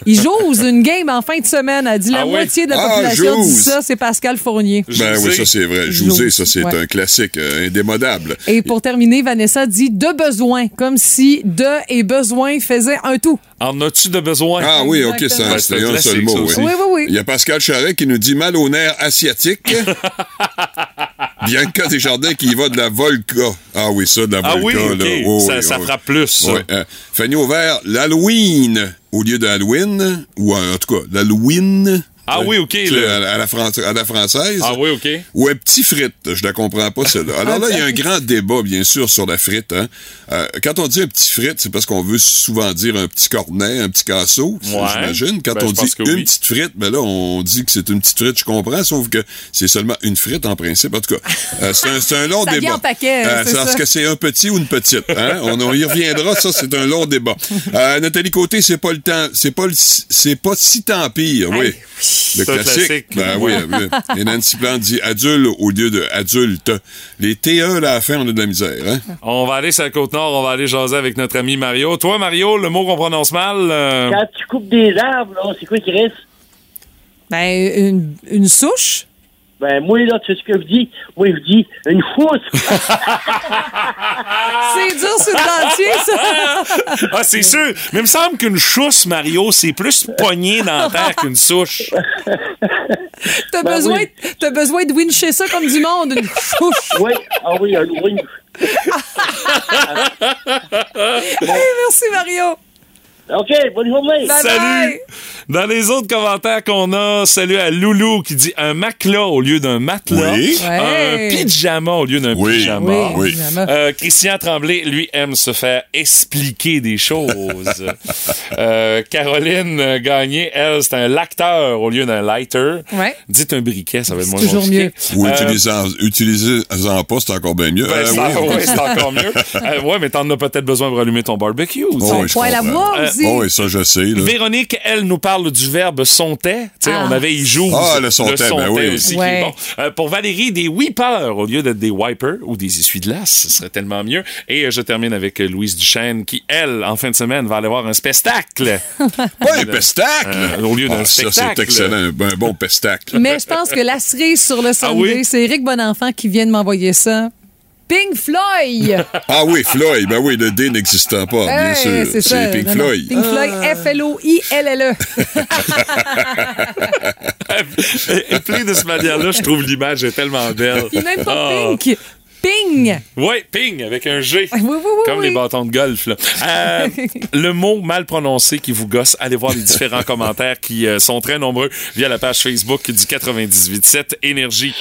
Il joue une game en fin de semaine. Elle dit la Ah oui? moitié de la Ah, population dit ça. C'est Pascal Fournier. Ben oui, ça, c'est vrai. Jouser, ça, c'est Ouais. un classique euh, indémodable. Et pour terminer, Vanessa dit de besoin, comme si de et besoin faisaient un tout. En as-tu de besoin? Ah oui, OK, c'est un, seul mot. aussi. Oui, oui, oui. Il y a Pascal Charret qui nous dit mal au nerf asiatique. *laughs* Bianca Desjardins qui y va de la Volca. Ah oui, ça, de la Ah oui, Volca. ok. là. Oh, ça oui, ça oh, frappe plus. ça. oui. Euh, Fanny Auvert, l'Halloween au lieu de Halloween, ou en tout cas, l'Halloween. Ah oui, OK, là. À, la- à la Fran- à la française. Ah oui, OK. Ou un petit frite, je la comprends pas celle-là. Alors là, il y a un *laughs* grand débat, bien sûr, sur la frite. Hein. Euh, quand on dit un petit frite, c'est parce qu'on veut souvent dire un petit cornet, un petit casseau, Ouais. j'imagine. Quand Ben, on dit une oui. petite frite, ben là, on dit que c'est une petite frite, je comprends, sauf que c'est seulement une frite en principe. En tout cas, euh, c'est un, long *laughs* Ça débat. vient en paquet, Euh, c'est Est-ce ça. que c'est un petit ou une petite? Hein? On, on y reviendra, ça, c'est un long débat. Euh, Nathalie Côté, c'est pas le temps, c'est pas, le- c'est pas si tant pire, oui. Le classique. classique. Ben oui. *laughs* Et Nancy Plante dit adulte au lieu de adulte. Les TE, là, à la fin, on a de la misère, hein? On va aller sur la Côte-Nord, on va aller jaser avec notre ami Mario. Toi, Mario, le mot qu'on prononce mal... euh, Quand tu coupes des arbres, c'est quoi qui reste? Ben, une, une souche? Ben, moi, là, tu sais ce que je dis? Moi, je dis une fousse. *laughs* C'est dur sur le dentier, ça. *laughs* Ah, c'est sûr. Mais il me semble qu'une chousse, Mario, c'est plus poignée dans la terre qu'une souche. T'as Ben besoin, oui. besoin de wincher ça comme du monde, une souche. *laughs* oui, ah oui, un oui. Hey, merci, Mario. OK, bonne journée. Bye Salut! bye. Dans les autres commentaires qu'on a, salut à Loulou qui dit un matelas au lieu d'un matelas. Oui. Ouais. Un pyjama au lieu d'un Oui. pyjama. Oui. Euh, Christian Tremblay, lui, aime se faire expliquer des choses. *laughs* Euh, Caroline Gagné, elle, c'est un lacteur au lieu d'un lighter. Ouais. Dites un briquet, ça va être moins toujours compliqué. Ou Euh, utilisez-en pas, c'est encore bien mieux. ben, Euh, oui. ouais, c'est encore *laughs* mieux. Euh, ouais, mais t'en as peut-être besoin pour allumer ton barbecue. Oh, oui, à comprends. bois Euh, aussi. Oh, oui, ça, je sais. Là. Véronique, elle nous parle du verbe sontait. Tu sais, Ah. On avait y joue. Ah, le sontait, ben oui. aussi. qui Ouais. est bon. Euh, pour Valérie, des weepers au lieu d'être des wipers ou des essuie-glaces. Ce serait tellement mieux. Et euh, je termine avec euh, Louise Duchesne qui, elle, en fin de semaine, va aller voir un spectacle. *laughs* Pas un pestacle! Euh, au lieu d'un Ah, ça, spectacle. c'est excellent. Un, un bon *laughs* pestacle. Mais je pense que la cerise sur le Sunday, oui? c'est Eric Bonenfant qui vient de m'envoyer ça. Pink Floyd! *laughs* Ah oui, Floyd. Ben oui, le D n'existant pas, bien sûr. c'est Pink Non, non. Floyd. Pink Floyd, F-L-O-I-L-L-E. Et puis de cette manière-là, je trouve l'image est tellement belle. Il n'est même pas Ah. Pink. Ping! Oui, ping, avec un G. Oui, oui, oui. Comme oui. les bâtons de golf. Là. Euh, le mot mal prononcé qui vous gosse, allez voir les différents commentaires qui euh, sont très nombreux via la page Facebook du 98.7 Énergie.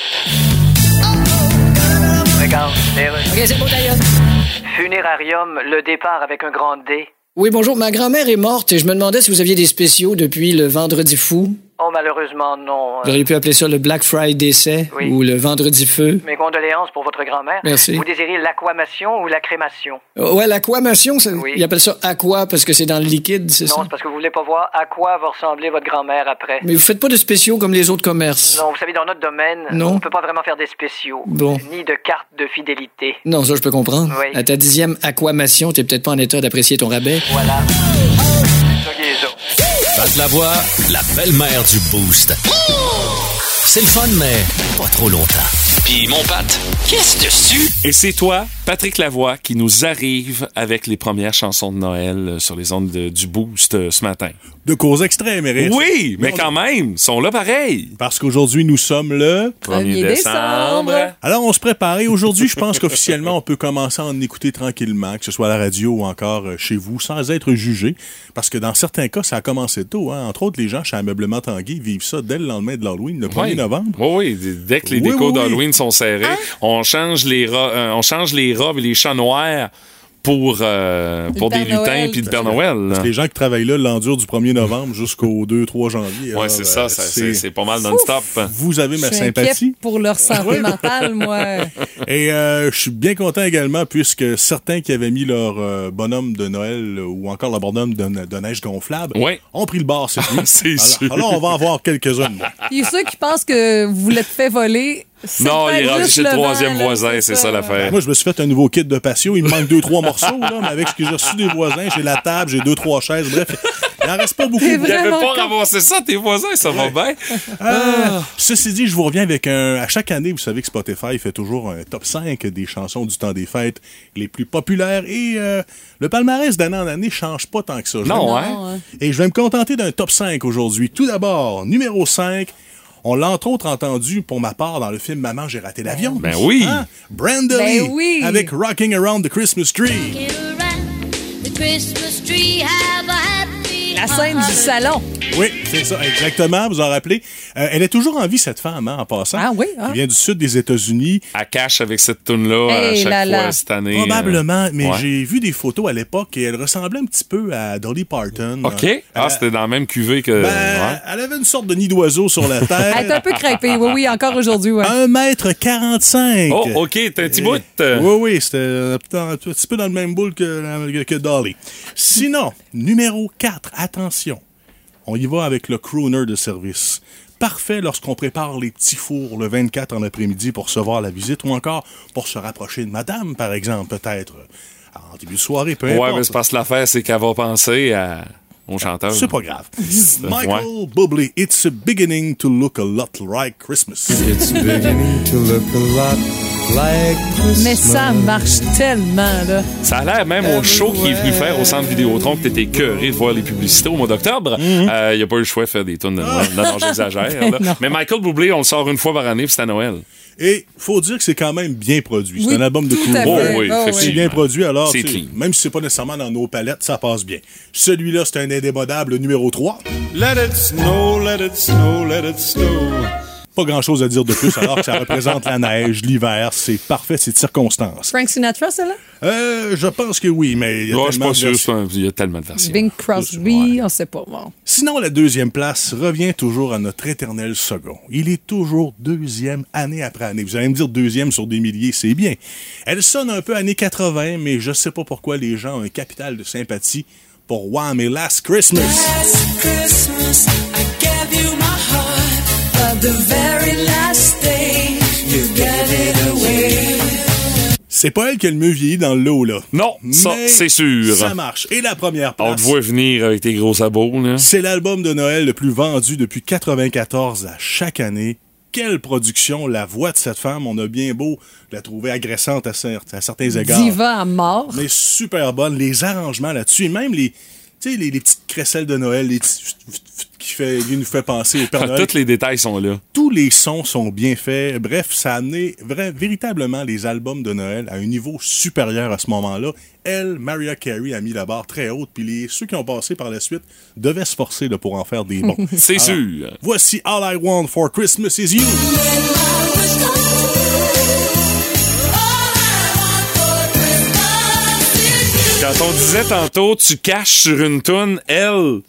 Regarde, OK, c'est bon, d'ailleurs. Funérarium, le départ avec un grand D. Oui, bonjour. Ma grand-mère est morte et je me demandais si vous aviez des spéciaux depuis le Vendredi fou. Oh, malheureusement, non. Vous auriez pu appeler ça le Black Friday décès Oui. ou le Vendredi feu. Mes condoléances pour votre grand-mère. Merci. Vous désirez l'aquamation ou la crémation? Euh, Ouais, l'aquamation, Oui. ils appellent ça aqua parce que c'est dans le liquide, c'est Non, ça? c'est parce que vous voulez pas voir à quoi va ressembler votre grand-mère après. Mais vous faites pas de spéciaux comme les autres commerces. Non, vous savez, dans notre domaine, Non. on peut pas vraiment faire des spéciaux. Bon. Ni de carte de fidélité. Non, ça, je peux comprendre. Oui. À ta dixième aquamation, t'es peut-être pas en état d'apprécier ton rabais. Voilà. Pat la voix, la belle-mère du Boost. C'est le fun, mais pas trop longtemps. Puis mon Pat, qu'est-ce dessus? Et c'est toi, Patrick Lavoie, qui nous arrive avec les premières chansons de Noël euh, sur les ondes de- du Boost euh, ce matin. De cause extrême, Eric. Oui, mais quand même, ils sont là pareil. Parce qu'aujourd'hui, nous sommes le 1er décembre. Alors, on se prépare. Et aujourd'hui, je pense *laughs* qu'officiellement, on peut commencer à en écouter tranquillement, que ce soit à la radio ou encore euh, chez vous, sans être jugé. Parce que dans certains cas, ça a commencé tôt. Hein. Entre autres, les gens chez Ameublement Tanguy vivent ça dès le lendemain de l'Halloween, le 1er Oui. novembre. Oui, oui, dès que les Oui, décos oui, oui. d'Halloween sont serrés, on change les euh, on change les robes et les chats noirs pour euh, pour des lutins puis le Père Noël. là. Parce que les gens qui travaillent là l'endurent du 1er novembre jusqu'au 2-3 janvier. Ouais, Alors, c'est ça, euh, ça, c'est c'est pas mal non-stop. Vous avez ma Je suis sympathie. pour leur santé mentale, moi. *laughs* Et euh, je suis bien content également puisque certains qui avaient mis leur euh, bonhomme de Noël ou encore leur bonhomme de, de neige gonflable Ouais. ont pris le bar. C'est *laughs* sûr. alors, on va en voir quelques-uns. de moi. Puis ceux qui pensent que vous l'êtes fait voler, Non, il est rendu chez le troisième voisin, c'est ça l'affaire. Moi, je me suis fait un nouveau kit de patio. Il me manque deux, trois morceaux, là, mais avec ce que j'ai reçu des voisins, j'ai la table, j'ai deux, trois chaises. Bref, il en reste pas beaucoup. C'est Il avait Vraiment pas ramassé ça, tes voisins, ça va bien. Euh, Ceci dit, je vous reviens avec un. À chaque année, vous savez que Spotify fait toujours un top 5 des chansons du temps des fêtes les plus populaires et euh, le palmarès d'année en année change pas tant que ça. Je Non, vais- hein? Et je vais me contenter d'un top 5 aujourd'hui. Tout d'abord, numéro 5. On l'a entre autres entendu pour ma part dans le film Maman, j'ai raté l'avion. Ben oui. Hein? Brenda Ben Lee oui. avec Rocking Around the Christmas Tree. La scène du salon. Oui, c'est ça, exactement, vous en rappelez. Euh, elle est toujours en vie, cette femme, hein, en passant. Ah oui, hein? Qui vient du sud des États-Unis. À cache avec cette tune là à chaque là fois là. cette année. Probablement, euh, mais ouais. j'ai vu des photos à l'époque et elle ressemblait un petit peu à Dolly Parton. OK. Euh, Ah, elle- c'était dans la même cuvée que. ben, ouais. Elle avait une sorte de nid d'oiseau sur la *laughs* Elle est un tête. peu crêpée, oui, oui, encore aujourd'hui, ouais. 1 mètre 45. Oh, OK, t'es un petit Et- bout. Oui, oui, c'était un petit- un petit peu dans le même boule que, que Dolly. Sinon, numéro 4, attention. On y va avec le crooner de service. parfait lorsqu'on prépare les petits fours le 24 en après-midi pour recevoir la visite ou encore pour se rapprocher de madame, par exemple, peut-être euh, en début de soirée, peu Ouais, importe. mais c'est parce que l'affaire, c'est qu'elle va penser à... au chanteur. C'est pas grave. Michael Ouais. Bublé, It's beginning to look a lot like Christmas. It's beginning to look a lot like Mais ça marche tellement, là. Ça a l'air même au show qu'il est venu faire au centre Vidéotron que t'étais écœuré de voir les publicités au mois d'octobre. Il n'y a pas eu le choix de faire des tunes de Noël. Non, non, j'exagère. là. *laughs* Non. Mais Michael Bublé, on le sort une fois par année, puis c'est à Noël. Et faut dire que c'est quand même bien produit. C'est Oui, un album de fait. Oh oui, Oh c'est bien produit, alors même si c'est pas nécessairement dans nos palettes, ça passe bien. Celui-là, c'est un indémodable numéro 3. Let it snow, let it snow, let it snow. Pas grand-chose à dire de plus, alors que ça représente la neige, l'hiver, c'est parfait, c'est de circonstance. Frank Sinatra, c'est là? Euh, je pense que oui, mais il y a Ouais, je suis pas sûr, versions. c'est un- il y a tellement de versions. Bing Crosby, on sait pas. Bon. Sinon, la deuxième place revient toujours à notre éternel second. Il est toujours deuxième année après année. Vous allez me dire deuxième sur des milliers, c'est bien. Elle sonne un peu années 80, mais je sais pas pourquoi les gens ont un capital de sympathie pour Wham! et Last Christmas. Christmas, I gave you my heart, but the very last day, you gave it away. C'est pas elle qui a le mieux vieilli dans le lot, là. Non, ça, Mais c'est sûr. Ça marche. Et la première place. On te voit venir avec tes gros sabots, là. C'est l'album de Noël le plus vendu depuis 94 à chaque année. Quelle production! La voix de cette femme, on a bien beau la trouver agressante à certains égards. Diva à mort. Mais super bonne. Les arrangements là-dessus, et même les, tu sais, les, les petites crécelles de Noël, les petits qui, fait, qui nous fait penser au Père Noël. Tous les détails sont là. Tous les sons sont bien faits. Bref, ça a amené vra- véritablement les albums de Noël à un niveau supérieur à ce moment-là. Elle, Mariah Carey, a mis la barre très haute, puis les, ceux qui ont passé par la suite devaient se forcer là, pour en faire des bons. *laughs* C'est sûr. Voici All I Want for Christmas is You. Quand on disait tantôt, tu caches sur une toune, elle,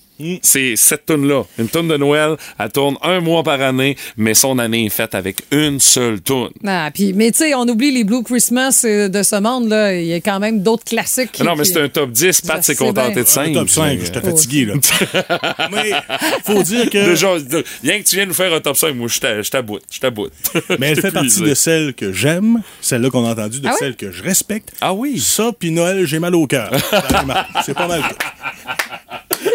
c'est cette toune-là. Une toune de Noël, elle tourne un mois par année, mais son année est faite avec une seule toune. Ah, puis, mais tu sais, on oublie les Blue Christmas euh, de ce monde-là. Il y a quand même d'autres classiques. qui- non, mais c'est un top 10. Pat Je s'est contenté bien. de 5. Un top 5, j'étais fatigué, là. *laughs* mais faut dire que... Déjà, rien que tu viens nous faire un top 5, moi, je t'a- je t'aboute. Je t'aboute. *laughs* Mais elle fait partie de celles que j'aime, celle-là qu'on a entendue, de Ah celles que je respecte. Ah oui? Ça, puis Noël, j'ai mal au cœur. C'est pas mal. *laughs*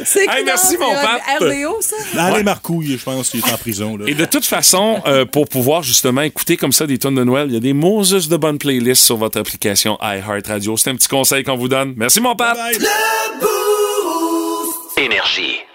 C'est Hey, merci, mon C'est pape. RDO, ça? Allez, Ouais. Marcouille, je pense qu'il est en prison. Là. Et de toute façon, euh, pour pouvoir justement écouter comme ça des tonnes de Noël, il y a des Moses de bonnes playlists sur votre application iHeartRadio. C'est un petit conseil qu'on vous donne. Merci, mon pape. Énergie.